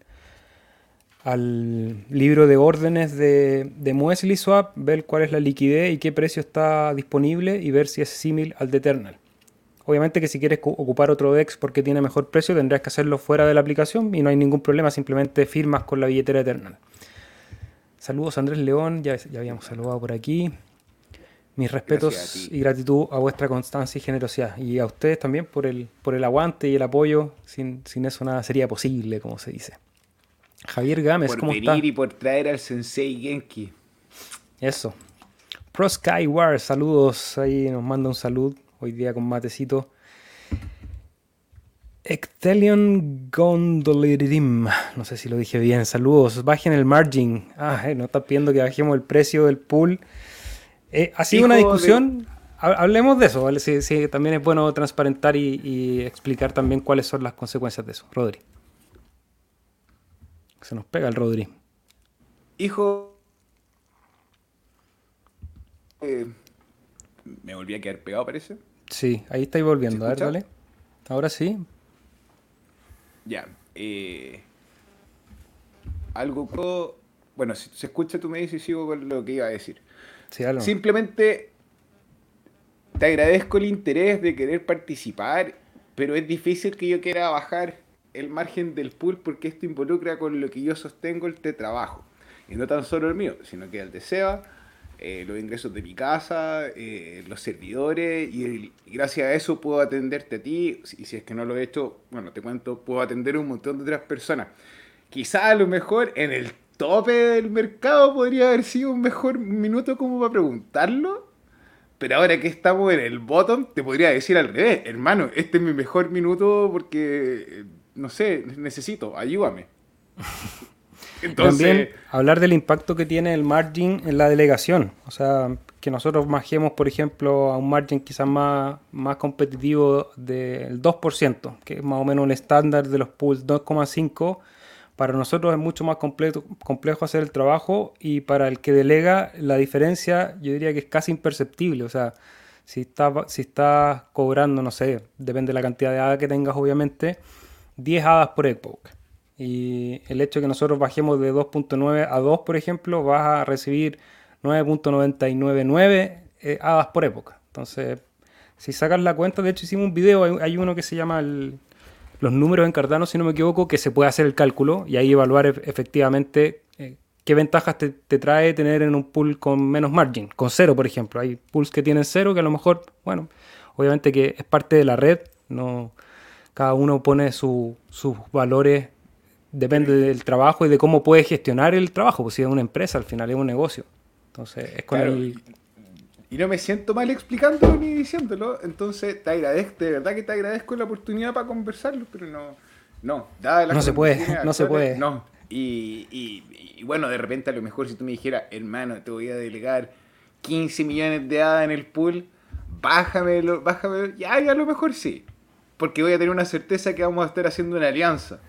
al libro de órdenes de, de Muesli Swap, ver cuál es la liquidez y qué precio está disponible y ver si es similar al de Eternal. Obviamente que si quieres ocupar otro DEX porque tiene mejor precio, tendrás que hacerlo fuera de la aplicación y no hay ningún problema, simplemente firmas con la billetera Eternal. Saludos Andrés León, ya, ya habíamos saludado por aquí. Mis respetos y gratitud a vuestra constancia y generosidad. Y a ustedes también por el, por el aguante y el apoyo. Sin, eso nada sería posible, como se dice. Javier Gámez, por ¿cómo venir y por traer al Sensei Genki. Eso. Pro Skyward, saludos. Ahí nos manda un saludo hoy día con matecito. Ectelion Gondolirim, no sé si lo dije bien, saludos, bajen el margin. Ah, eh, no está pidiendo que bajemos el precio del pool. Eh, ha sido una discusión, hablemos de eso, sí, también es bueno transparentar y, explicar también cuáles son las consecuencias de eso. Rodri. Se nos pega el Rodri. Hijo, eh, me volví a quedar pegado, parece. Sí, ahí estáis volviendo. A ver, dale. Ahora sí. Ya. Eh, algo. Bueno, si se escucha, tú me dices y sigo con lo que iba a decir. Sí, Simplemente te agradezco el interés de querer participar, pero es difícil que yo quiera bajar el margen del pool porque esto involucra con lo que yo sostengo el trabajo. Y no tan solo el mío, sino que el de Seba eh, los ingresos de mi casa, eh, los servidores, y, gracias a eso puedo atenderte a ti, y si es que no lo he hecho, bueno, te cuento, puedo atender a un montón de otras personas. Quizá a lo mejor en el tope del mercado podría haber sido un mejor minuto como para preguntarlo, pero ahora que estamos en el bottom, te podría decir al revés, hermano, este es mi mejor minuto porque, no sé, necesito, ayúdame. También hablar del impacto que tiene el margin en la delegación. O sea, que nosotros majemos, por ejemplo, a un margin quizás más, más competitivo del 2%, que es más o menos un estándar de los pools 2,5%. Para nosotros es mucho más complejo, complejo hacer el trabajo y para el que delega la diferencia yo diría que es casi imperceptible. O sea, si estás si está cobrando, no sé, depende de la cantidad de hadas que tengas obviamente, 10 hadas por epoch y el hecho de que nosotros bajemos de 2.9 a 2, por ejemplo, vas a recibir 9.999 eh, hadas por época. Entonces, si sacas la cuenta, de hecho hicimos un video, hay, uno que se llama los números en Cardano, si no me equivoco, que se puede hacer el cálculo y ahí evaluar efectivamente eh, qué ventajas te, te, trae tener en un pool con menos margin, con cero, por ejemplo. Hay pools que tienen cero que a lo mejor, bueno, obviamente que es parte de la red, no cada uno pone sus valores depende del trabajo y de cómo puedes gestionar el trabajo, pues si es una empresa, al final es un negocio. Entonces, es con el... Y no me siento mal explicándolo ni diciéndolo, entonces te agradezco, de verdad que te agradezco la oportunidad para conversarlo, pero no, no, No se puede, no se puede. No, y, y, bueno, de repente a lo mejor si tú me dijeras, hermano, te voy a delegar 15 millones de hadas en el pool, bájamelo, bájamelo, ya, a lo mejor sí, porque voy a tener una certeza que vamos a estar haciendo una alianza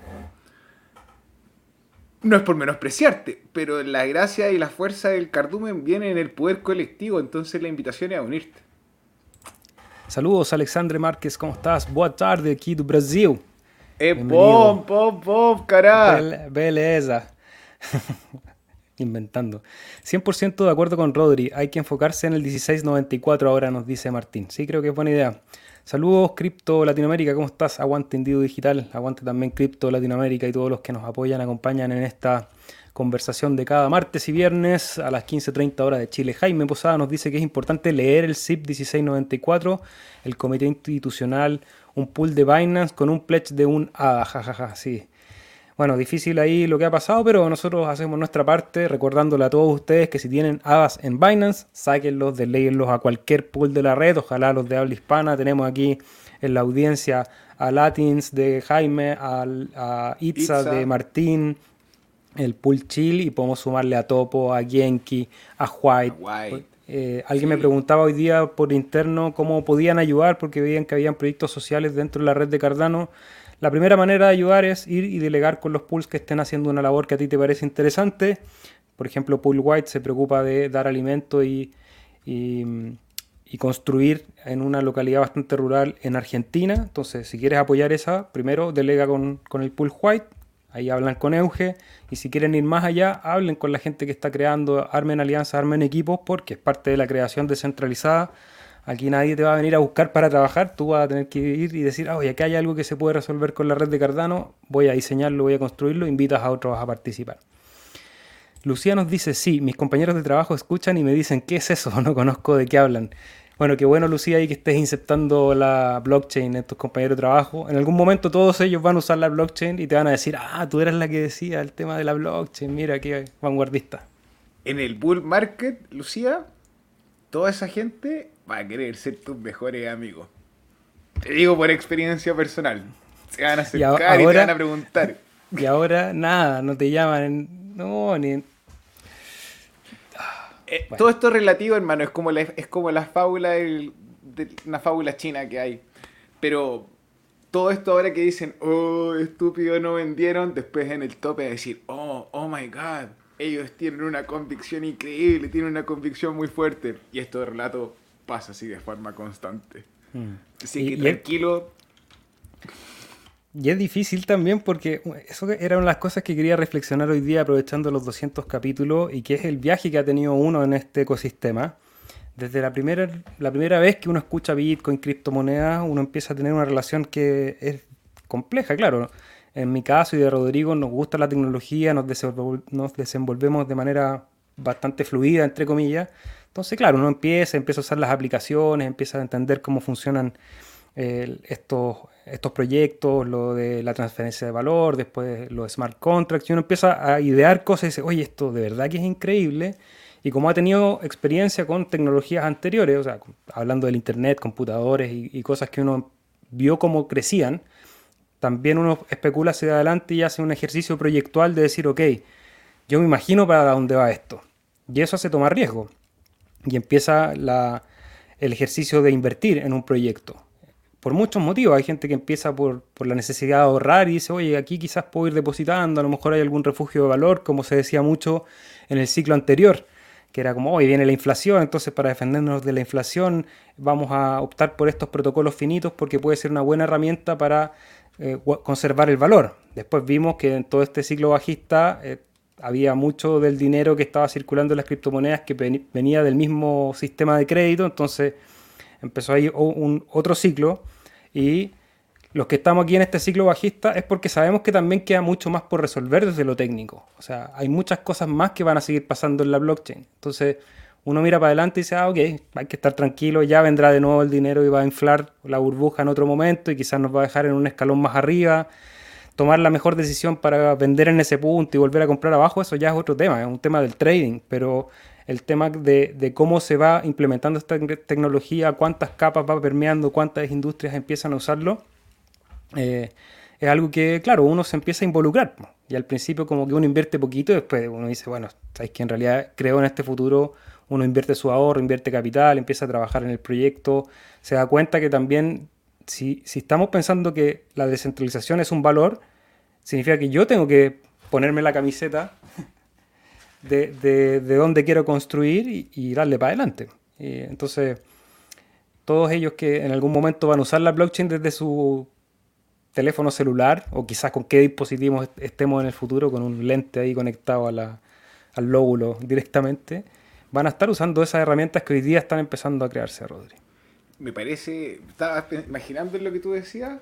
no es por menospreciarte, pero la gracia y la fuerza del cardumen viene en el poder colectivo, entonces la invitación es a unirte. Saludos, Alexandre Márquez, ¿cómo estás? Boa tarde aquí do Brasil. Eh, bom, bom, bom, cará. beleza. Inventando. 100% de acuerdo con Rodri. Hay que enfocarse en el 1694 ahora, nos dice Martín. Sí, creo que es buena idea. Saludos, Cripto Latinoamérica. ¿Cómo estás? Aguante Indido Digital. Aguante también Cripto Latinoamérica y todos los que nos apoyan, acompañan en esta conversación de cada martes y viernes a las 15.30 horas de Chile. Jaime Posada nos dice que es importante leer el ZIP 1694, el Comité Institucional, un pool de Binance con un pledge de un ADA. Jajaja, sí. Bueno, difícil ahí lo que ha pasado, pero nosotros hacemos nuestra parte recordándole a todos ustedes que si tienen hadas en Binance, sáquenlos, desléguenlos a cualquier pool de la red, ojalá los de habla hispana. Tenemos aquí en la audiencia a Latins de Jaime, a, Itza, de Martín, el pool chill y podemos sumarle a Topo, a Genki, a White. Eh, alguien me preguntaba hoy día por interno cómo podían ayudar porque veían que habían proyectos sociales dentro de la red de Cardano. La primera manera de ayudar es ir y delegar con los pools que estén haciendo una labor que a ti te parece interesante. Por ejemplo, Pool White se preocupa de dar alimento y, construir en una localidad bastante rural en Argentina. Entonces, si quieres apoyar esa, primero delega con, el Pool White. Ahí hablan con Euge. Y si quieren ir más allá, hablen con la gente que está creando, armen alianzas, armen equipos, porque es parte de la creación descentralizada Aquí nadie te va a venir a buscar para trabajar, tú vas a tener que ir y decir, ah, oye, aquí hay algo que se puede resolver con la red de Cardano, voy a diseñarlo, voy a construirlo, invitas a otros a participar. Lucía nos dice, sí, mis compañeros de trabajo escuchan y me dicen, ¿qué es eso? No conozco de qué hablan. Bueno, qué bueno, Lucía, y que estés insertando la blockchain en tus compañeros de trabajo. En algún momento todos ellos van a usar la blockchain y te van a decir, ah, tú eras la que decía el tema de la blockchain, mira qué vanguardista. En el bull market, Lucía, toda esa gente va a querer ser tus mejores amigos. Te digo por experiencia personal. Se van a acercar y, te van a preguntar. Y ahora nada, no te llaman, no, ni... Eh, todo esto es relativo, hermano, es como la, es como la fábula de una fábula china que hay. Pero todo esto ahora que dicen, oh, estúpido, no vendieron, después en el tope de decir, oh, oh my god, ellos tienen una convicción increíble, tienen una convicción muy fuerte. Y esto de relato pasa así de forma constante. Mm. Así que tranquilo. Y es difícil también porque eso era una de las cosas que quería reflexionar hoy día aprovechando los 200 capítulos y que es el viaje que ha tenido uno en este ecosistema. Desde la primera, la primera vez que uno escucha Bitcoin, criptomonedas, uno empieza a tener una relación que es compleja, claro. En mi caso y de Rodrigo nos gusta la tecnología, nos, nos desenvolvemos de manera bastante fluida, entre comillas, entonces, claro, uno empieza, empieza a usar las aplicaciones, empieza a entender cómo funcionan estos, estos proyectos, lo de la transferencia de valor, después lo de smart contracts, y uno empieza a idear cosas y dice, oye, esto de verdad que es increíble. Y como ha tenido experiencia con tecnologías anteriores, o sea, hablando del Internet, computadores y cosas que uno vio cómo crecían, también uno especula hacia adelante y hace un ejercicio proyectual de decir, ok, yo me imagino para dónde va esto. Y eso hace tomar riesgo y empieza el ejercicio de invertir en un proyecto. Por muchos motivos, hay gente que empieza por, la necesidad de ahorrar y dice, oye, aquí quizás puedo ir depositando, a lo mejor hay algún refugio de valor, como se decía mucho en el ciclo anterior, que era como, hoy viene la inflación, entonces para defendernos de la inflación vamos a optar por estos protocolos finitos porque puede ser una buena herramienta para eh, conservar el valor. Después vimos que en todo este ciclo bajista eh, había mucho del dinero que estaba circulando en las criptomonedas que venía del mismo sistema de crédito, entonces empezó ahí un otro ciclo y los que estamos aquí en este ciclo bajista es porque sabemos que también queda mucho más por resolver desde lo técnico. O sea, hay muchas cosas más que van a seguir pasando en la blockchain. Entonces, uno mira para adelante y dice, ah, ok, hay que estar tranquilo, ya vendrá de nuevo el dinero y va a inflar la burbuja en otro momento y quizás nos va a dejar en un escalón más arriba tomar la mejor decisión para vender en ese punto y volver a comprar abajo, eso ya es otro tema, es un tema del trading, pero el tema de, cómo se va implementando esta tecnología, cuántas capas va permeando, cuántas industrias empiezan a usarlo, eh, es algo que, claro, uno se empieza a involucrar. Y al principio como que uno invierte poquito después uno dice, bueno, sabéis que en realidad creo en este futuro, uno invierte su ahorro, invierte capital, empieza a trabajar en el proyecto, se da cuenta que también si, estamos pensando que la descentralización es un valor, significa que yo tengo que ponerme la camiseta de, de, de dónde quiero construir y, darle para adelante. entonces, todos ellos que en algún momento van a usar la blockchain desde su teléfono celular o quizás con qué dispositivo estemos en el futuro, con un lente ahí conectado a al lóbulo directamente, van a estar usando esas herramientas que hoy día están empezando a crearse, Rodri. Me parece, estaba imaginando lo que tú decías,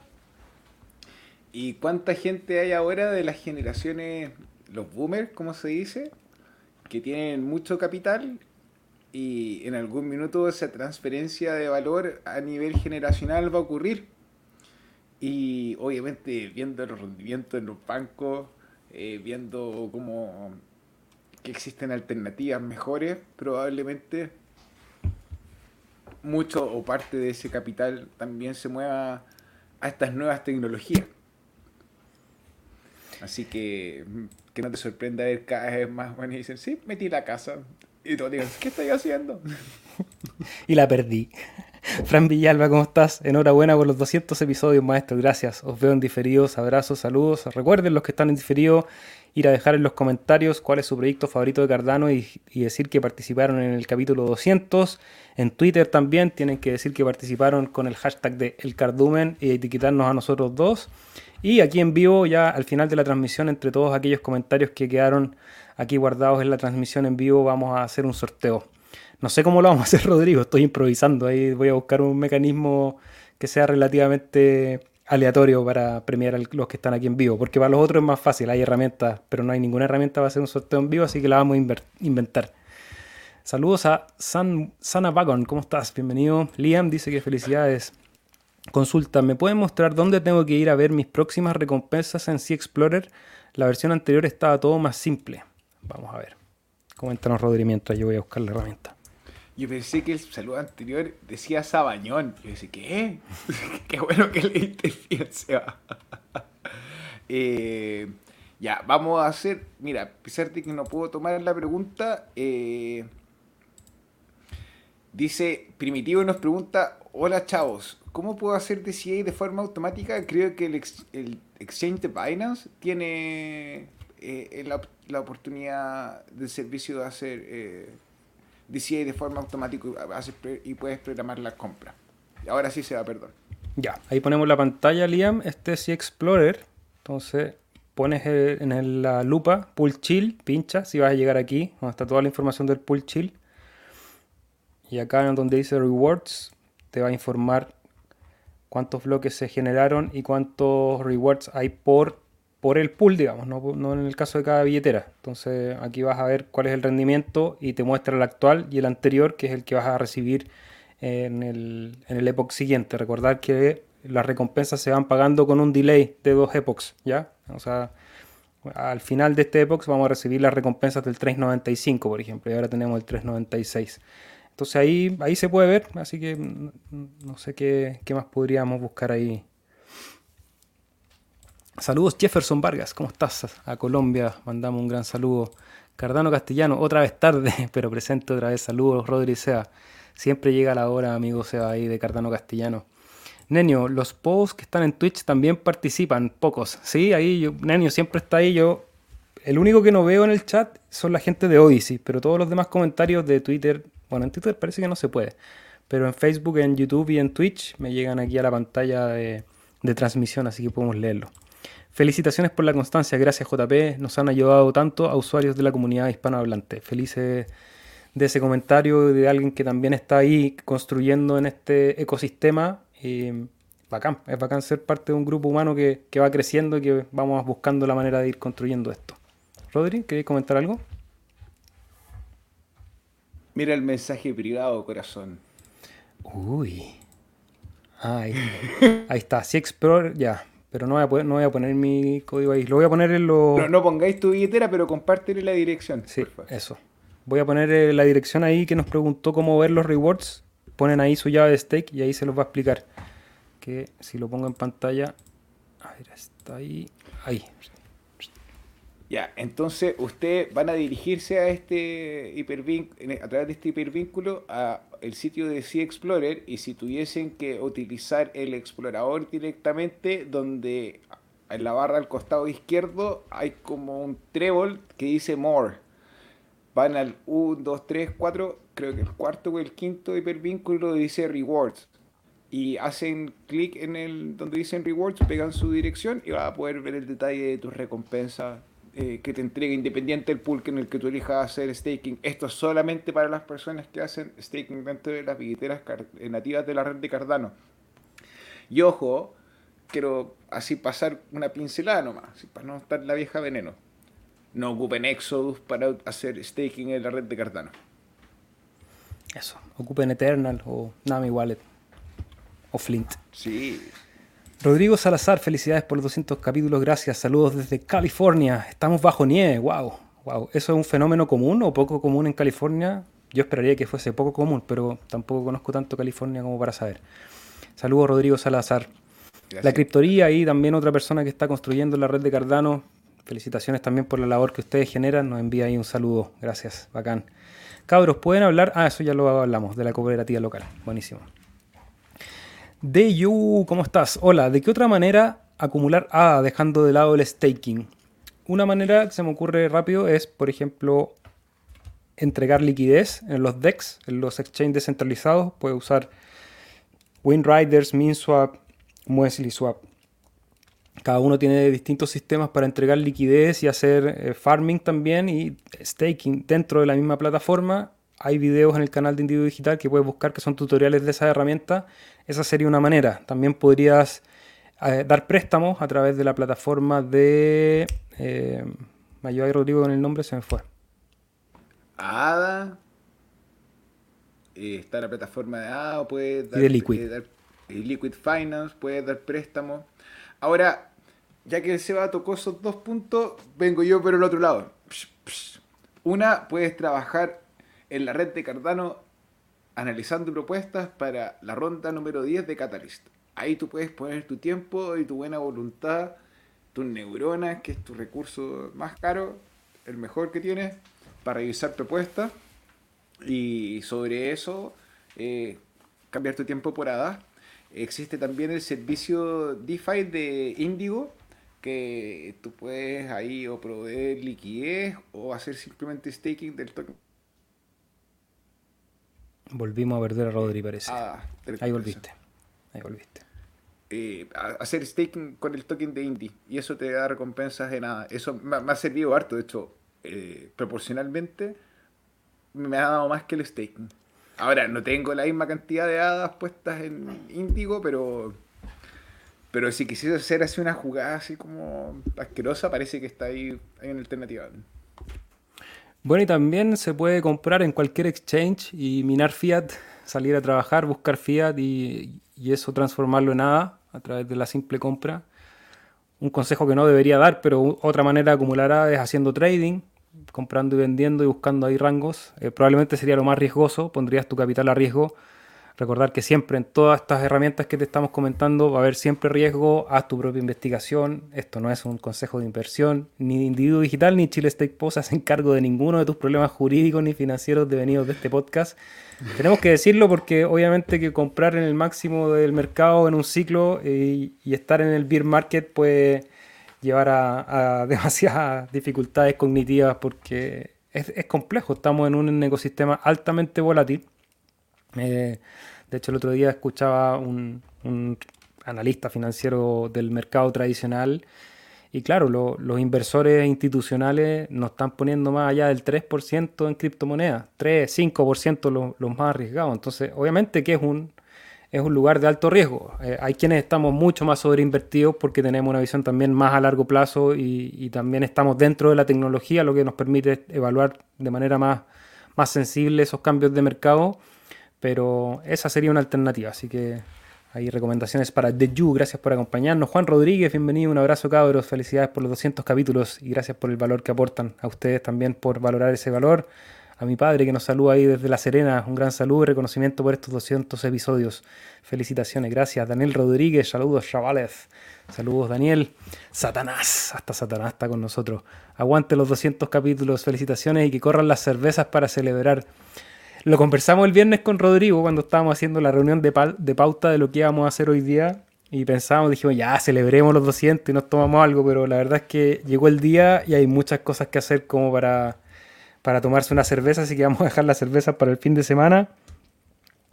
y cuánta gente hay ahora de las generaciones, los boomers, como se dice, que tienen mucho capital y en algún minuto esa transferencia de valor a nivel generacional va a ocurrir. Y obviamente viendo el rendimiento en los bancos, eh, viendo cómo que existen alternativas mejores, probablemente mucho o parte de ese capital también se mueva a estas nuevas tecnologías. Así que que no te sorprenda ver cada vez más bueno y dicen, sí, metí la casa. Y todos digan, ¿qué estoy haciendo? y la perdí. Fran Villalba, ¿cómo estás? Enhorabuena por los 200 episodios, maestro. Gracias. Os veo en diferidos. Abrazos, saludos. Recuerden los que están en diferido ir a dejar en los comentarios cuál es su proyecto favorito de Cardano y, decir que participaron en el capítulo 200. En Twitter también tienen que decir que participaron con el hashtag de El Cardumen y etiquetarnos a nosotros dos. Y aquí en vivo, ya al final de la transmisión, entre todos aquellos comentarios que quedaron aquí guardados en la transmisión en vivo, vamos a hacer un sorteo. No sé cómo lo vamos a hacer, Rodrigo, estoy improvisando. Ahí voy a buscar un mecanismo que sea relativamente aleatorio para premiar a los que están aquí en vivo, porque para los otros es más fácil, hay herramientas, pero no hay ninguna herramienta para hacer un sorteo en vivo, así que la vamos a inventar. Saludos a San, Sana Vagon, ¿cómo estás? Bienvenido. Liam dice que felicidades. Consulta, ¿me pueden mostrar dónde tengo que ir a ver mis próximas recompensas en Sea Explorer? La versión anterior estaba todo más simple. Vamos a ver. Coméntanos, Rodri, mientras yo voy a buscar la herramienta. Yo pensé que el saludo anterior decía Sabañón. Yo decía, ¿qué? Qué bueno que leíste bien, Seba. eh, ya, vamos a hacer. Mira, a pesar de que no puedo tomar la pregunta, eh, dice Primitivo nos pregunta: Hola chavos, ¿cómo puedo hacer DCA de forma automática? Creo que el, el exchange de Binance tiene eh, la, la, oportunidad del servicio de hacer. DCA de forma automática y puedes programar la compra. Ahora sí se va, perdón. Ya, ahí ponemos la pantalla, Liam. Este es Explorer. Entonces pones en la lupa Pool Chill, pincha si vas a llegar aquí, donde está toda la información del Pool Chill. Y acá en donde dice Rewards, te va a informar cuántos bloques se generaron y cuántos rewards hay por por el pool, digamos, no, en el caso de cada billetera. Entonces aquí vas a ver cuál es el rendimiento y te muestra el actual y el anterior, que es el que vas a recibir en el, en el epoch siguiente. Recordar que las recompensas se van pagando con un delay de dos epochs, ¿ya? O sea, al final de este epoch vamos a recibir las recompensas del 3.95, por ejemplo, y ahora tenemos el 3.96. Entonces ahí, ahí se puede ver, así que no sé qué, qué más podríamos buscar ahí Saludos Jefferson Vargas, ¿cómo estás? A Colombia, mandamos un gran saludo. Cardano Castellano, otra vez tarde, pero presente otra vez. Saludos, Rodri Sea. Siempre llega la hora, amigo Sea, ahí de Cardano Castellano. Nenio, los posts que están en Twitch también participan, pocos. Sí, ahí yo, Nenio siempre está ahí. Yo, el único que no veo en el chat son la gente de Odyssey, pero todos los demás comentarios de Twitter, bueno, en Twitter parece que no se puede, pero en Facebook, en YouTube y en Twitch me llegan aquí a la pantalla de, de transmisión, así que podemos leerlo. Felicitaciones por la constancia, gracias JP, nos han ayudado tanto a usuarios de la comunidad hispanohablante. Felices de ese comentario de alguien que también está ahí construyendo en este ecosistema. Y bacán, es bacán ser parte de un grupo humano que, va creciendo y que vamos buscando la manera de ir construyendo esto. Rodri, ¿queréis comentar algo? Mira el mensaje privado, corazón. Uy. ahí, ahí está. Si Explorer, ya. Pero no voy, a poner, no voy a poner mi código ahí. Lo voy a poner en los... No, no pongáis tu billetera, pero compártele la dirección. Sí, eso. Voy a poner eh, la dirección ahí que nos preguntó cómo ver los rewards. Ponen ahí su llave de stake y ahí se los va a explicar. Que si lo pongo en pantalla... A ver, está ahí. Ahí. Ya, entonces ustedes van a dirigirse a este hipervínculo, a través de este hipervínculo a el sitio de Sea Explorer y si tuviesen que utilizar el explorador directamente donde en la barra al costado izquierdo hay como un trébol que dice More. Van al 1, 2, 3, 4, creo que el cuarto o el quinto hipervínculo dice Rewards. Y hacen clic en el donde dicen Rewards, pegan su dirección y vas a poder ver el detalle de tus recompensas eh, que te entrega independiente del pool en el que tú elijas hacer staking. Esto es solamente para las personas que hacen staking dentro de las billeteras eh, nativas de la red de Cardano. Y ojo, quiero así pasar una pincelada nomás, para no estar la vieja veneno. No ocupen Exodus para hacer staking en la red de Cardano. Eso, ocupen Eternal o Nami Wallet o Flint. Sí. Rodrigo Salazar, felicidades por los 200 capítulos, gracias. Saludos desde California. Estamos bajo nieve, wow. Wow, ¿eso es un fenómeno común o poco común en California? Yo esperaría que fuese poco común, pero tampoco conozco tanto California como para saber. Saludos Rodrigo Salazar. La criptoría y también otra persona que está construyendo la red de Cardano. Felicitaciones también por la labor que ustedes generan. Nos envía ahí un saludo. Gracias, bacán. Cabros, ¿pueden hablar? Ah, eso ya lo hablamos, de la cooperativa local. Buenísimo. Deyu, ¿cómo estás? Hola, ¿de qué otra manera acumular ADA dejando de lado el staking? Una manera que se me ocurre rápido es, por ejemplo, entregar liquidez en los DEX, en los exchanges descentralizados. Puede usar WinRiders, MinSwap, MuesliSwap. Cada uno tiene distintos sistemas para entregar liquidez y hacer eh, farming también y staking dentro de la misma plataforma hay videos en el canal de Individuo Digital que puedes buscar que son tutoriales de esa herramienta. Esa sería una manera. También podrías eh, dar préstamos a través de la plataforma de... Eh, me ayuda Rodrigo con el nombre, se me fue. ADA. Eh, está la plataforma de ADA, puede dar, y de Liquid. Eh, Liquid Finance, puede dar préstamos. Ahora, ya que el Seba tocó esos dos puntos, vengo yo por el otro lado. Una, puedes trabajar en la red de Cardano analizando propuestas para la ronda número 10 de Catalyst. Ahí tú puedes poner tu tiempo y tu buena voluntad, tus neuronas, que es tu recurso más caro, el mejor que tienes, para revisar propuestas. Y sobre eso, eh, cambiar tu tiempo por ADA. Existe también el servicio DeFi de Indigo, que tú puedes ahí o proveer liquidez o hacer simplemente staking del token Volvimos a perder a Rodri, parece. Ah, Ahí volviste. Ahí volviste. Eh, hacer staking con el token de Indie y eso te da recompensas de nada. Eso me, ha servido harto, de hecho, eh, proporcionalmente me ha dado más que el staking. Ahora, no tengo la misma cantidad de hadas puestas en Indigo, pero pero si quisiera hacer así una jugada así como asquerosa, parece que está ahí, ahí en alternativa. Bueno, y también se puede comprar en cualquier exchange y minar fiat, salir a trabajar, buscar fiat y, eso transformarlo en nada a través de la simple compra. Un consejo que no debería dar, pero otra manera de acumular es haciendo trading, comprando y vendiendo y buscando ahí rangos. Eh, probablemente sería lo más riesgoso, pondrías tu capital a riesgo Recordar que siempre en todas estas herramientas que te estamos comentando va a haber siempre riesgo, haz tu propia investigación, esto no es un consejo de inversión, ni Individuo Digital ni Chile State Post hacen cargo de ninguno de tus problemas jurídicos ni financieros devenidos de este podcast. Tenemos que decirlo porque obviamente que comprar en el máximo del mercado en un ciclo eh, y, estar en el beer market puede llevar a, demasiadas dificultades cognitivas porque es, es complejo, estamos en un ecosistema altamente volátil. Eh, de hecho, el otro día escuchaba un, un analista financiero del mercado tradicional y claro, los inversores institucionales nos están poniendo más allá del 3% en criptomonedas, 3, 5% los, los más arriesgados. Entonces, obviamente que es un, es un lugar de alto riesgo. Eh, hay quienes estamos mucho más sobreinvertidos porque tenemos una visión también más a largo plazo y, y, también estamos dentro de la tecnología, lo que nos permite evaluar de manera más, más sensible esos cambios de mercado. Pero esa sería una alternativa, así que hay recomendaciones para The You. Gracias por acompañarnos. Juan Rodríguez, bienvenido. Un abrazo, cabros. Felicidades por los 200 capítulos y gracias por el valor que aportan. A ustedes también por valorar ese valor. A mi padre que nos saluda ahí desde La Serena. Un gran saludo y reconocimiento por estos 200 episodios. Felicitaciones. Gracias. Daniel Rodríguez. Saludos, chavales. Saludos, Daniel. Satanás. Hasta Satanás está con nosotros. Aguante los 200 capítulos. Felicitaciones y que corran las cervezas para celebrar. Lo conversamos el viernes con Rodrigo cuando estábamos haciendo la reunión de, pauta de lo que íbamos a hacer hoy día. y pensábamos, dijimos, ya, celebremos los 200 y nos tomamos algo, pero la verdad es que llegó el día y hay muchas cosas que hacer como para, para tomarse una cerveza, así que vamos a dejar la cerveza para el fin de semana.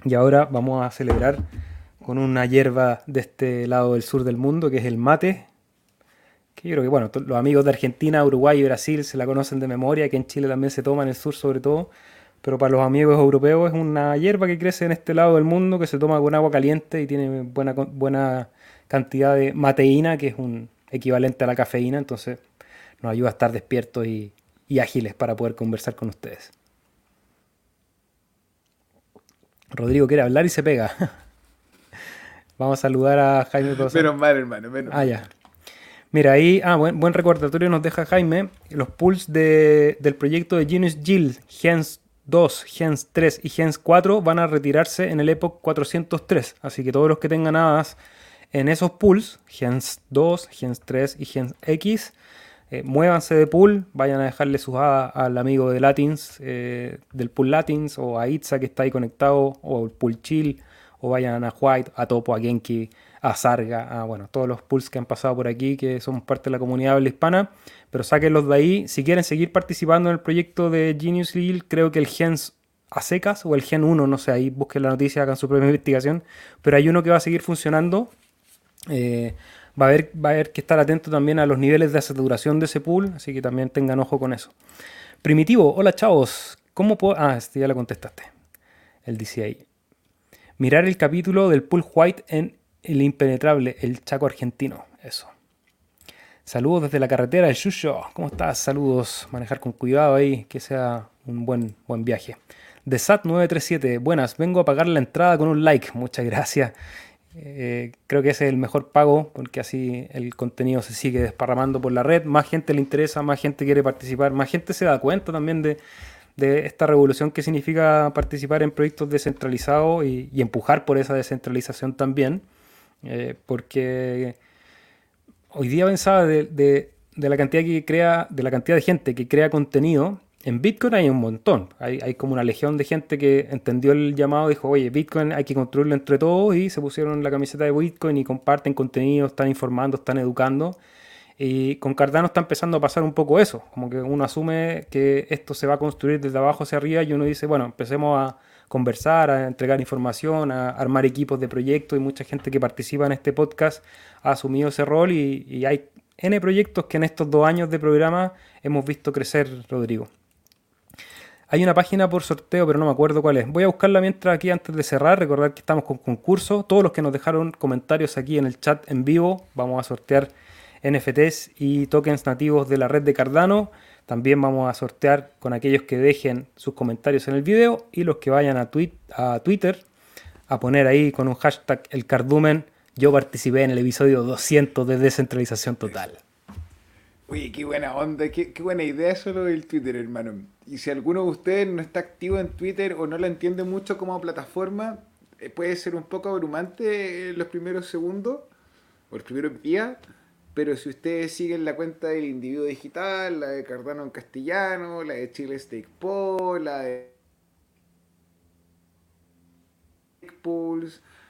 Y ahora vamos a celebrar con una hierba de este lado del sur del mundo, que es el mate. Que yo creo que, bueno, los amigos de Argentina, Uruguay y Brasil se la conocen de memoria, que en Chile también se toma, en el sur sobre todo. Pero para los amigos europeos es una hierba que crece en este lado del mundo, que se toma con agua caliente y tiene buena, buena cantidad de mateína, que es un equivalente a la cafeína. Entonces nos ayuda a estar despiertos y, y ágiles para poder conversar con ustedes. Rodrigo quiere hablar y se pega. Vamos a saludar a Jaime Menos mal, hermano. Menos ah, ya. Mira, ahí, ah, buen, buen recordatorio nos deja Jaime. Los pools de, del proyecto de Genius Guild, Gens 2, Gens 3 y Gens 4 van a retirarse en el Epoch 403. Así que todos los que tengan hadas en esos pools, Gens 2, Gens 3 y Gens X, eh, muévanse de pool, vayan a dejarle sus hadas al amigo de Latins, eh, del pool Latins, o a Itza que está ahí conectado, o al pool Chill, o vayan a White, a Topo, a Genki, a Sarga, a bueno, todos los pools que han pasado por aquí, que somos parte de la comunidad habla hispana, pero sáquenlos de ahí. Si quieren seguir participando en el proyecto de Genius League, creo que el Gens a secas o el Gen 1, no sé, ahí busquen la noticia, hagan su propia investigación, pero hay uno que va a seguir funcionando. Eh, va a, haber, va a haber que estar atento también a los niveles de saturación de ese pool, así que también tengan ojo con eso. Primitivo, hola chavos, ¿cómo puedo...? Ah, este ya lo contestaste, el DCI. Mirar el capítulo del pool white en El Impenetrable, el Chaco argentino, eso. Saludos desde la carretera de Yuyo, ¿cómo estás? Saludos, manejar con cuidado ahí, que sea un buen, buen viaje. De SAT937, buenas, vengo a pagar la entrada con un like, muchas gracias. Eh, creo que ese es el mejor pago porque así el contenido se sigue desparramando por la red, más gente le interesa, más gente quiere participar, más gente se da cuenta también de, esta revolución que significa participar en proyectos descentralizados y, empujar por esa descentralización también, eh, porque hoy día pensaba de, de, la cantidad que crea, de la cantidad de gente que crea contenido en Bitcoin hay un montón. Hay, como una legión de gente que entendió el llamado dijo, oye, Bitcoin hay que construirlo entre todos y se pusieron la camiseta de Bitcoin y comparten contenido, están informando, están educando. Y con Cardano está empezando a pasar un poco eso, como que uno asume que esto se va a construir desde abajo hacia arriba y uno dice, bueno, empecemos a conversar, a entregar información, a armar equipos de proyectos y mucha gente que participa en este podcast ha asumido ese rol y, y hay N proyectos que en estos dos años de programa hemos visto crecer, Rodrigo. Hay una página por sorteo, pero no me acuerdo cuál es. Voy a buscarla mientras aquí antes de cerrar. Recordar que estamos con concurso. Todos los que nos dejaron comentarios aquí en el chat en vivo, vamos a sortear NFTs y tokens nativos de la red de Cardano. También vamos a sortear con aquellos que dejen sus comentarios en el video y los que vayan a, Twitter a poner ahí con un hashtag el cardumen. Yo participé en el episodio 200 de descentralización total. Oye, qué buena onda, qué, buena idea eso lo del Twitter, hermano. Y si alguno de ustedes no está activo en Twitter o no la entiende mucho como plataforma, eh, puede ser un poco abrumante los primeros segundos o los primeros días, pero si ustedes siguen la cuenta del individuo digital, la de Cardano en castellano, la de Chile Stake Pool, la de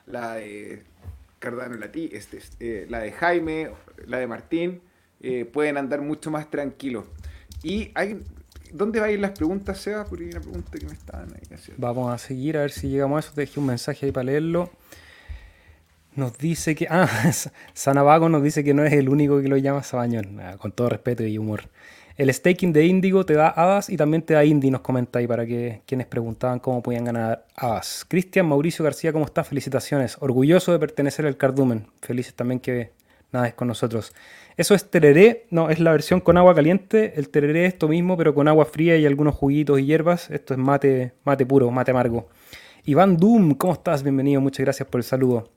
la de Cardano Latí, este, eh, la de Jaime, la de Martín, eh, pueden andar mucho más tranquilos. Y hay, ¿dónde van a ir las preguntas, Seba? Porque hay una pregunta que me estaban ahí haciendo. Vamos a seguir a ver si llegamos a eso. Dejé un mensaje ahí para leerlo. Nos dice que. Ah, Sanavago nos dice que no es el único que lo llama Sabañón. Ah, con todo respeto y humor. El staking de Índigo te da hadas y también te da Indy, nos comenta ahí para que quienes preguntaban cómo podían ganar hadas. Cristian Mauricio García, ¿cómo estás? Felicitaciones. Orgulloso de pertenecer al Cardumen. Felices también que nada es con nosotros. Eso es tereré, no, es la versión con agua caliente. El tereré es esto mismo, pero con agua fría y algunos juguitos y hierbas. Esto es mate, mate puro, mate amargo. Iván Doom, ¿cómo estás? Bienvenido, muchas gracias por el saludo.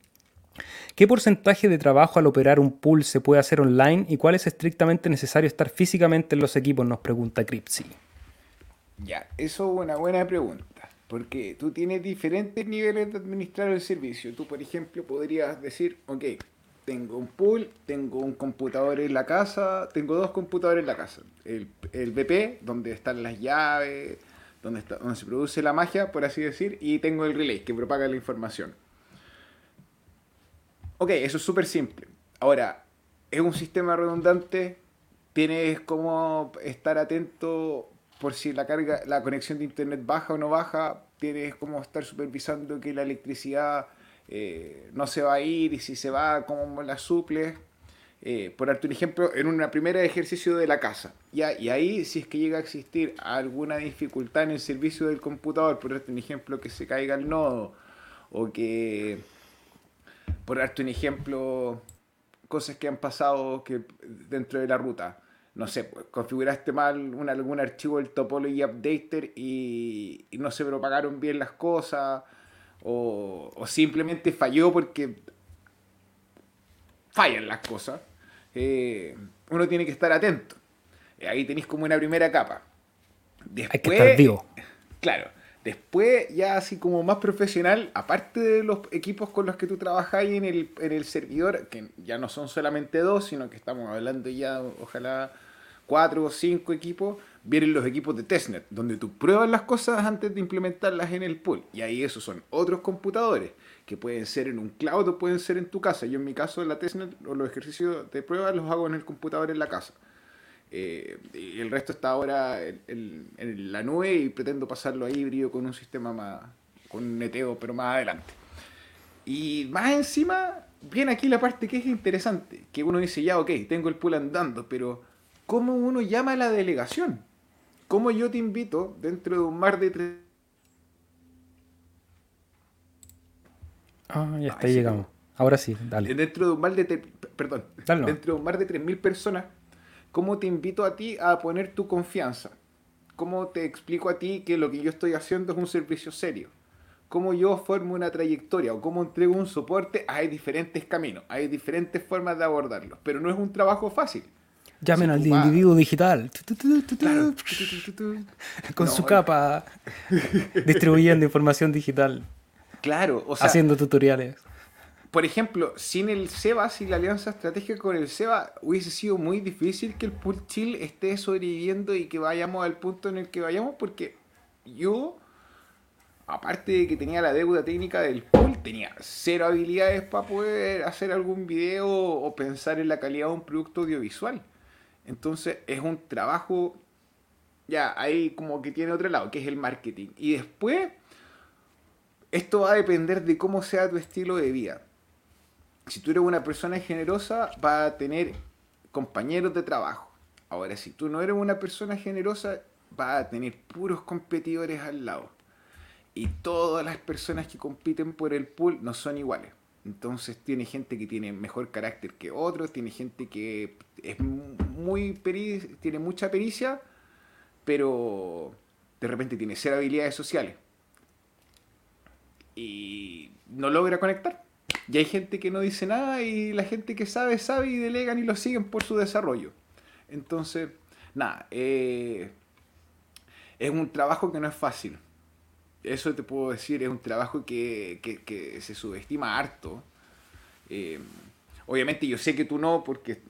¿Qué porcentaje de trabajo al operar un pool se puede hacer online y cuál es estrictamente necesario estar físicamente en los equipos? Nos pregunta Cripsy. Ya, eso es una buena pregunta, porque tú tienes diferentes niveles de administrar el servicio. Tú, por ejemplo, podrías decir, ok, tengo un pool, tengo un computador en la casa, tengo dos computadores en la casa. El, BP, donde están las llaves, donde, donde se produce la magia, por así decir, y tengo el relay, que propaga la información. Ok, eso es súper simple. Ahora, es un sistema redundante, tienes como estar atento por si la carga, la conexión de internet baja o no baja, tienes como estar supervisando que la electricidad eh, no se va a ir y si se va, cómo la suples. Eh, por darte un ejemplo, en una primera ejercicio de la casa. ¿ya? Y ahí, si es que llega a existir alguna dificultad en el servicio del computador, por darte un ejemplo, que se caiga el nodo, o que, por darte un ejemplo, cosas que han pasado que dentro de la ruta. No sé, pues, configuraste mal un, algún archivo del topology updater y, y, no se propagaron bien las cosas, o, o simplemente falló porque fallan las cosas eh, uno tiene que estar atento. Eh, ahí tenéis como una primera capa. Después, Hay que estar vivo. Claro. Después, ya así como más profesional, aparte de los equipos con los que tú trabajas en el, en el servidor, que ya no son solamente dos, sino que estamos hablando ya, ojalá, cuatro o cinco equipos, vienen los equipos de testnet, donde tú pruebas las cosas antes de implementarlas en el pool. Y ahí esos son otros computadores que pueden ser en un cloud o pueden ser en tu casa. Yo en mi caso la testnet o los ejercicios de prueba los hago en el computador en la casa. Eh, y el resto está ahora en, la nube y pretendo pasarlo a híbrido con un sistema más, con un neteo, pero más adelante. Y más encima, viene aquí la parte que es interesante, que uno dice, ya, ok, tengo el pool andando, pero ¿cómo uno llama a la delegación? ¿Cómo yo te invito dentro de un mar de tres Ah, ya está, llegamos. Ahora sí, dale. Dentro de un mar de, perdón, dentro de un mar de 3.000 personas, ¿cómo te invito a ti a poner tu confianza? ¿Cómo te explico a ti que lo que yo estoy haciendo es un servicio serio? ¿Cómo yo formo una trayectoria o cómo entrego un soporte? Hay diferentes caminos, hay diferentes formas de abordarlo, pero no es un trabajo fácil. Llamen al individuo digital. Con su capa. distribuyendo información digital. Claro, o sea. Haciendo tutoriales. Por ejemplo, sin el SEBA, sin la alianza estratégica con el SEBA, hubiese sido muy difícil que el pool chill esté sobreviviendo y que vayamos al punto en el que vayamos, porque yo, aparte de que tenía la deuda técnica del pool, tenía cero habilidades para poder hacer algún video o pensar en la calidad de un producto audiovisual. Entonces, es un trabajo, ya, ahí como que tiene otro lado, que es el marketing. Y después esto va a depender de cómo sea tu estilo de vida. Si tú eres una persona generosa, va a tener compañeros de trabajo. Ahora, si tú no eres una persona generosa, va a tener puros competidores al lado. Y todas las personas que compiten por el pool no son iguales. Entonces tiene gente que tiene mejor carácter que otros, tiene gente que es muy tiene mucha pericia, pero de repente tiene cero habilidades sociales y no logra conectar. Y hay gente que no dice nada y la gente que sabe, sabe y delegan y lo siguen por su desarrollo. Entonces, nada, eh, es un trabajo que no es fácil. Eso te puedo decir, es un trabajo que, que, se subestima harto. Eh, obviamente yo sé que tú no, porque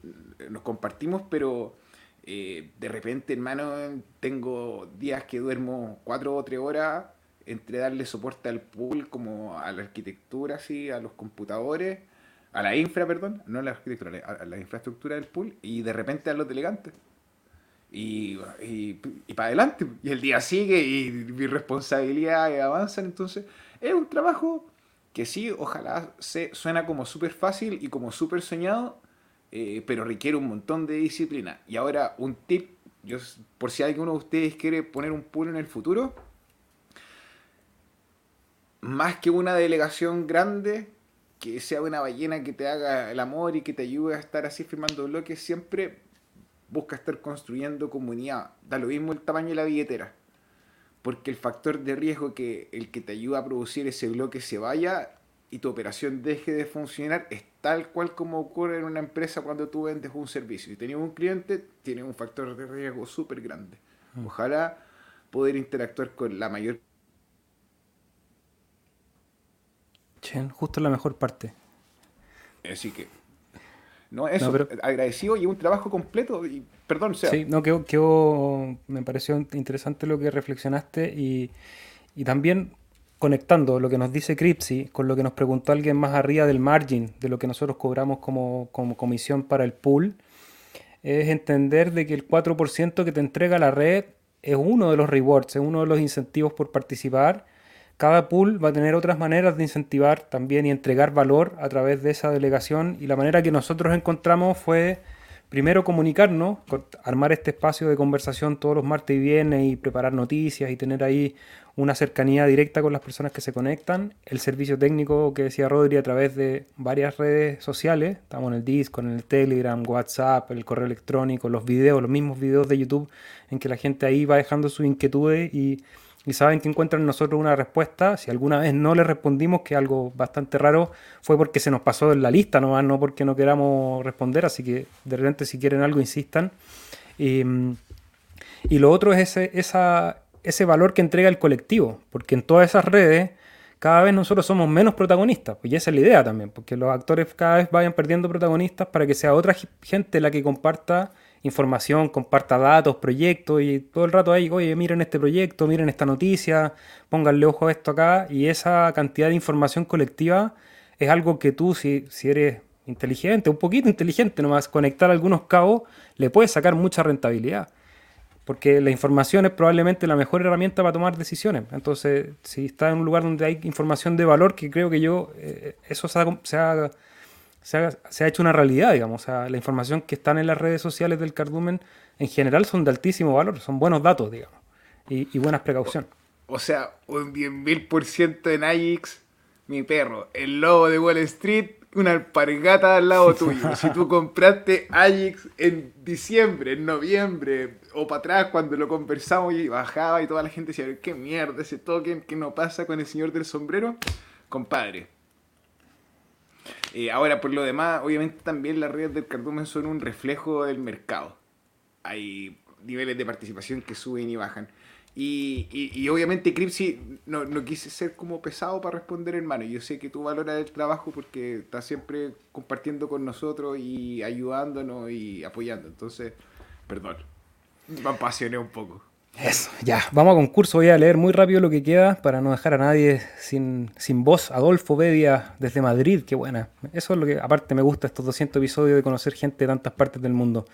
nos compartimos, pero eh, de repente, hermano, tengo días que duermo cuatro o tres horas entre darle soporte al pool como a la arquitectura, sí, a los computadores, a la infra, perdón, no a la arquitectura, a la infraestructura del pool, y de repente a los delegantes. Y, y, para adelante, y el día sigue y mi responsabilidad avanzan, entonces es un trabajo que sí, ojalá se, suena como súper fácil y como súper soñado, eh, pero requiere un montón de disciplina. Y ahora un tip, yo, por si alguno de ustedes quiere poner un pool en el futuro, más que una delegación grande, que sea una ballena que te haga el amor y que te ayude a estar así firmando bloques, siempre busca estar construyendo comunidad. Da lo mismo el tamaño de la billetera. Porque el factor de riesgo que el que te ayuda a producir ese bloque se vaya y tu operación deje de funcionar es tal cual como ocurre en una empresa cuando tú vendes un servicio. Si tienes un cliente, tienes un factor de riesgo súper grande. Mm. Ojalá poder interactuar con la mayor justo la mejor parte. Así que. No, eso, agradecido y un trabajo completo. Y, perdón, sea. Sí, no, quedó, me pareció interesante lo que reflexionaste y, y también conectando lo que nos dice Cripsy con lo que nos preguntó alguien más arriba del margin, de lo que nosotros cobramos como, como comisión para el pool, es entender de que el 4% que te entrega la red es uno de los rewards, es uno de los incentivos por participar. Cada pool va a tener otras maneras de incentivar también y entregar valor a través de esa delegación y la manera que nosotros encontramos fue primero comunicarnos, armar este espacio de conversación todos los martes y viernes y preparar noticias y tener ahí una cercanía directa con las personas que se conectan. El servicio técnico que decía Rodri a través de varias redes sociales, estamos en el Discord, en el Telegram, WhatsApp, el correo electrónico, los videos, los mismos videos de YouTube en que la gente ahí va dejando sus inquietudes y y saben que encuentran en nosotros una respuesta. Si alguna vez no le respondimos, que algo bastante raro, fue porque se nos pasó en la lista nomás, no porque no queramos responder. Así que de repente, si quieren algo, insistan. Y, lo otro es ese, esa, ese valor que entrega el colectivo, porque en todas esas redes cada vez nosotros somos menos protagonistas, pues esa es la idea también, porque los actores cada vez vayan perdiendo protagonistas para que sea otra gente la que comparta información, comparta datos, proyectos y todo el rato ahí, oye, miren este proyecto, miren esta noticia, pónganle ojo a esto acá y esa cantidad de información colectiva es algo que tú, si, si eres inteligente, un poquito inteligente nomás, conectar algunos cabos, le puedes sacar mucha rentabilidad. Porque la información es probablemente la mejor herramienta para tomar decisiones. Entonces, si estás en un lugar donde hay información de valor, que creo que yo, eh, eso se se ha se ha, hecho una realidad, digamos. O sea, la información que están en las redes sociales del cardumen en general son de altísimo valor, son buenos datos, digamos, y, y buenas precaución. O, sea, un 10.000% en Ajax, mi perro, el lobo de Wall Street, una alpargata al lado tuyo. si tú compraste Ajax en diciembre, en noviembre, o para atrás cuando lo conversamos y bajaba y toda la gente decía, qué mierda ese token que no pasa con el señor del sombrero, compadre eh, ahora, por lo demás, obviamente también las redes del cardumen son un reflejo del mercado. Hay niveles de participación que suben y bajan. Y, y, obviamente, Cripsy, no, no quise ser como pesado para responder, hermano. Yo sé que tú valoras el trabajo porque estás siempre compartiendo con nosotros y ayudándonos y apoyando. Entonces, perdón, me apasioné un poco. Eso, ya, vamos a concurso. Voy a leer muy rápido lo que queda para no dejar a nadie sin, sin voz. Adolfo Bedia desde Madrid, qué buena. Eso es lo que, aparte, me gusta estos 200 episodios de conocer gente de tantas partes del mundo.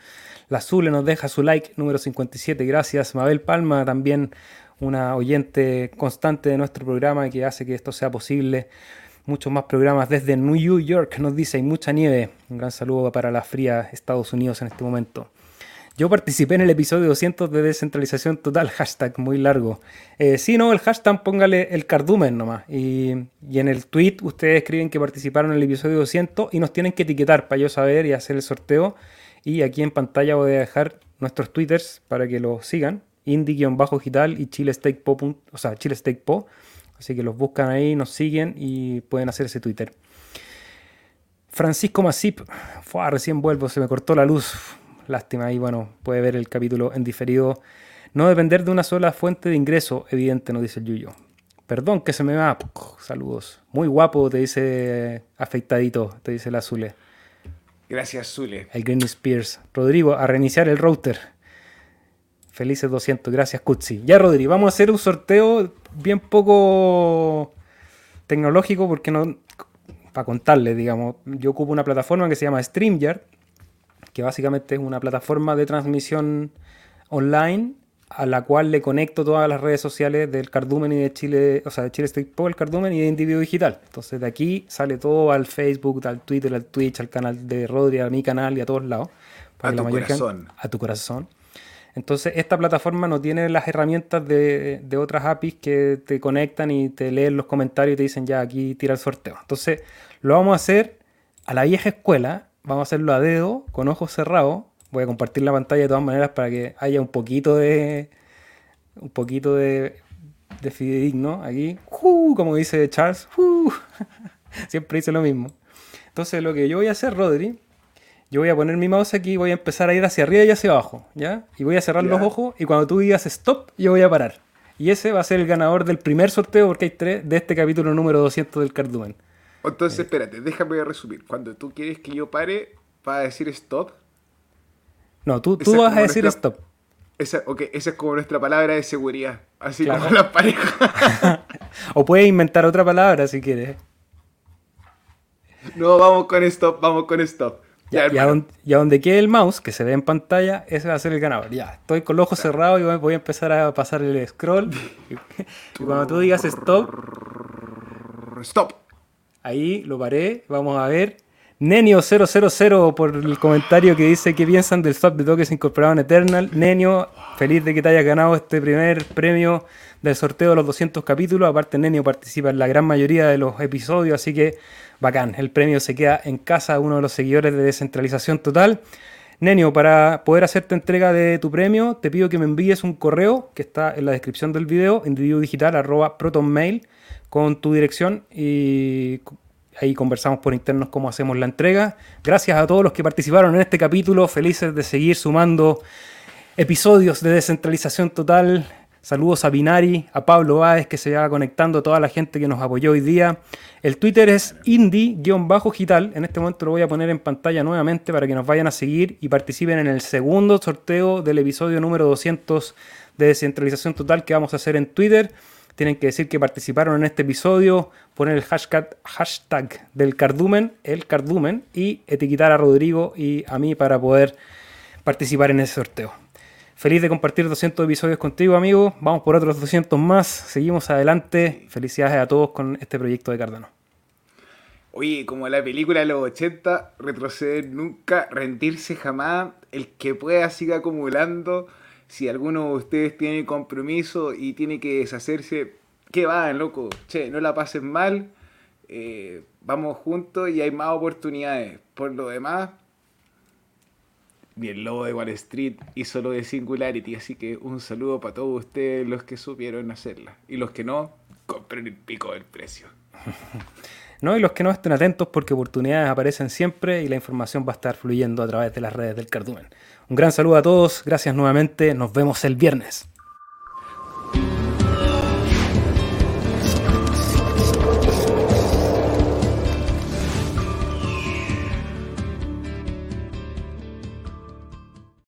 La Zule nos deja su like número 57, gracias. Mabel Palma, también una oyente constante de nuestro programa que hace que esto sea posible. Muchos más programas desde New York, nos dice, hay mucha nieve. Un gran saludo para la fría Estados Unidos en este momento. Yo participé en el episodio 200 de descentralización total, hashtag muy largo. Eh, si no, el hashtag póngale el cardumen nomás. Y, en el tweet ustedes escriben que participaron en el episodio 200 y nos tienen que etiquetar para yo saber y hacer el sorteo. Y aquí en pantalla voy a dejar nuestros twitters para que los sigan. Indie-digital y Chile o sea, Chile Así que los buscan ahí, nos siguen y pueden hacer ese Twitter. Francisco Masip, fue recién vuelvo, se me cortó la luz. Lástima, y bueno, puede ver el capítulo en diferido. No depender de una sola fuente de ingreso, evidente, nos dice el Yuyo. Perdón que se me va. Saludos. Muy guapo, te dice afeitadito, te dice el Azule. Gracias, Zule. El Green Spears. Rodrigo, a reiniciar el router. Felices 200. Gracias, Kutsi. Ya, Rodrigo, vamos a hacer un sorteo bien poco tecnológico porque no. Para contarle, digamos. Yo ocupo una plataforma que se llama StreamYard que básicamente es una plataforma de transmisión online a la cual le conecto todas las redes sociales del Cardumen y de Chile, o sea, de Chile Street el Cardumen y de Individuo Digital. Entonces de aquí sale todo al Facebook, al Twitter, al Twitch, al canal de Rodri, a mi canal y a todos lados. a tu corazón. a tu corazón. Entonces esta plataforma no tiene las herramientas de, de, otras APIs que te conectan y te leen los comentarios y te dicen ya aquí tira el sorteo. Entonces lo vamos a hacer a la vieja escuela vamos a hacerlo a dedo, con ojos cerrados. Voy a compartir la pantalla de todas maneras para que haya un poquito de. Un poquito de, de fidedigno aquí. como dice Charles. Siempre dice lo mismo. Entonces, lo que yo voy a hacer, Rodri, yo voy a poner mi mouse aquí y voy a empezar a ir hacia arriba y hacia abajo, ¿ya? Y voy a cerrar los ojos y cuando tú digas stop, yo voy a parar. Y ese va a ser el ganador del primer sorteo, porque hay tres, de este capítulo número 200 del Cardumen. Entonces, espérate, déjame resumir. Cuando tú quieres que yo pare, ¿vas a decir stop? No, tú, tú vas a decir stop. Esa, esa es como nuestra palabra de seguridad. Así como las parejas. o puedes inventar otra palabra si quieres. No, vamos con stop, vamos con stop. Ya, y, a donde, quede el mouse, que se ve en pantalla, ese va a ser el ganador. Ya, estoy con los ojos cerrados y voy a empezar a pasar el scroll. y cuando tú digas stop, stop. Ahí lo paré, vamos a ver. Nenio000 por el comentario que dice que piensan del swap de toques incorporado en Eternal. Nenio, feliz de que te hayas ganado este primer premio del sorteo de los 200 capítulos. Aparte, Nenio participa en la gran mayoría de los episodios, así que bacán. El premio se queda en casa, uno de los seguidores de Descentralización Total. Nenio, para poder hacerte entrega de tu premio, te pido que me envíes un correo que está en la descripción del video, individuo digital arroba protonmail, con tu dirección y Ahí conversamos por internos cómo hacemos la entrega. Gracias a todos los que participaron en este capítulo. Felices de seguir sumando episodios de descentralización total. Saludos a Binari, a Pablo Báez que se va conectando, a toda la gente que nos apoyó hoy día. El Twitter es indie-digital. En este momento lo voy a poner en pantalla nuevamente para que nos vayan a seguir y participen en el segundo sorteo del episodio número 200 de descentralización total que vamos a hacer en Twitter tienen que decir que participaron en este episodio, poner el hashtag, del cardumen, el cardumen, y etiquetar a Rodrigo y a mí para poder participar en ese sorteo. Feliz de compartir 200 episodios contigo, amigo. Vamos por otros 200 más. Seguimos adelante. Felicidades a todos con este proyecto de Cardano. Oye, como la película de los 80, retroceder nunca, rendirse jamás. El que pueda siga acumulando si alguno de ustedes tiene compromiso y tiene que deshacerse, ¿qué va, loco? Che, no la pasen mal, eh, vamos juntos y hay más oportunidades. Por lo demás, ni el lobo de Wall Street hizo lo de Singularity, así que un saludo para todos ustedes los que supieron hacerla. Y los que no, compren el pico del precio. ¿no? Y los que no estén atentos porque oportunidades aparecen siempre y la información va a estar fluyendo a través de las redes del cardumen. Un gran saludo a todos, gracias nuevamente, nos vemos el viernes.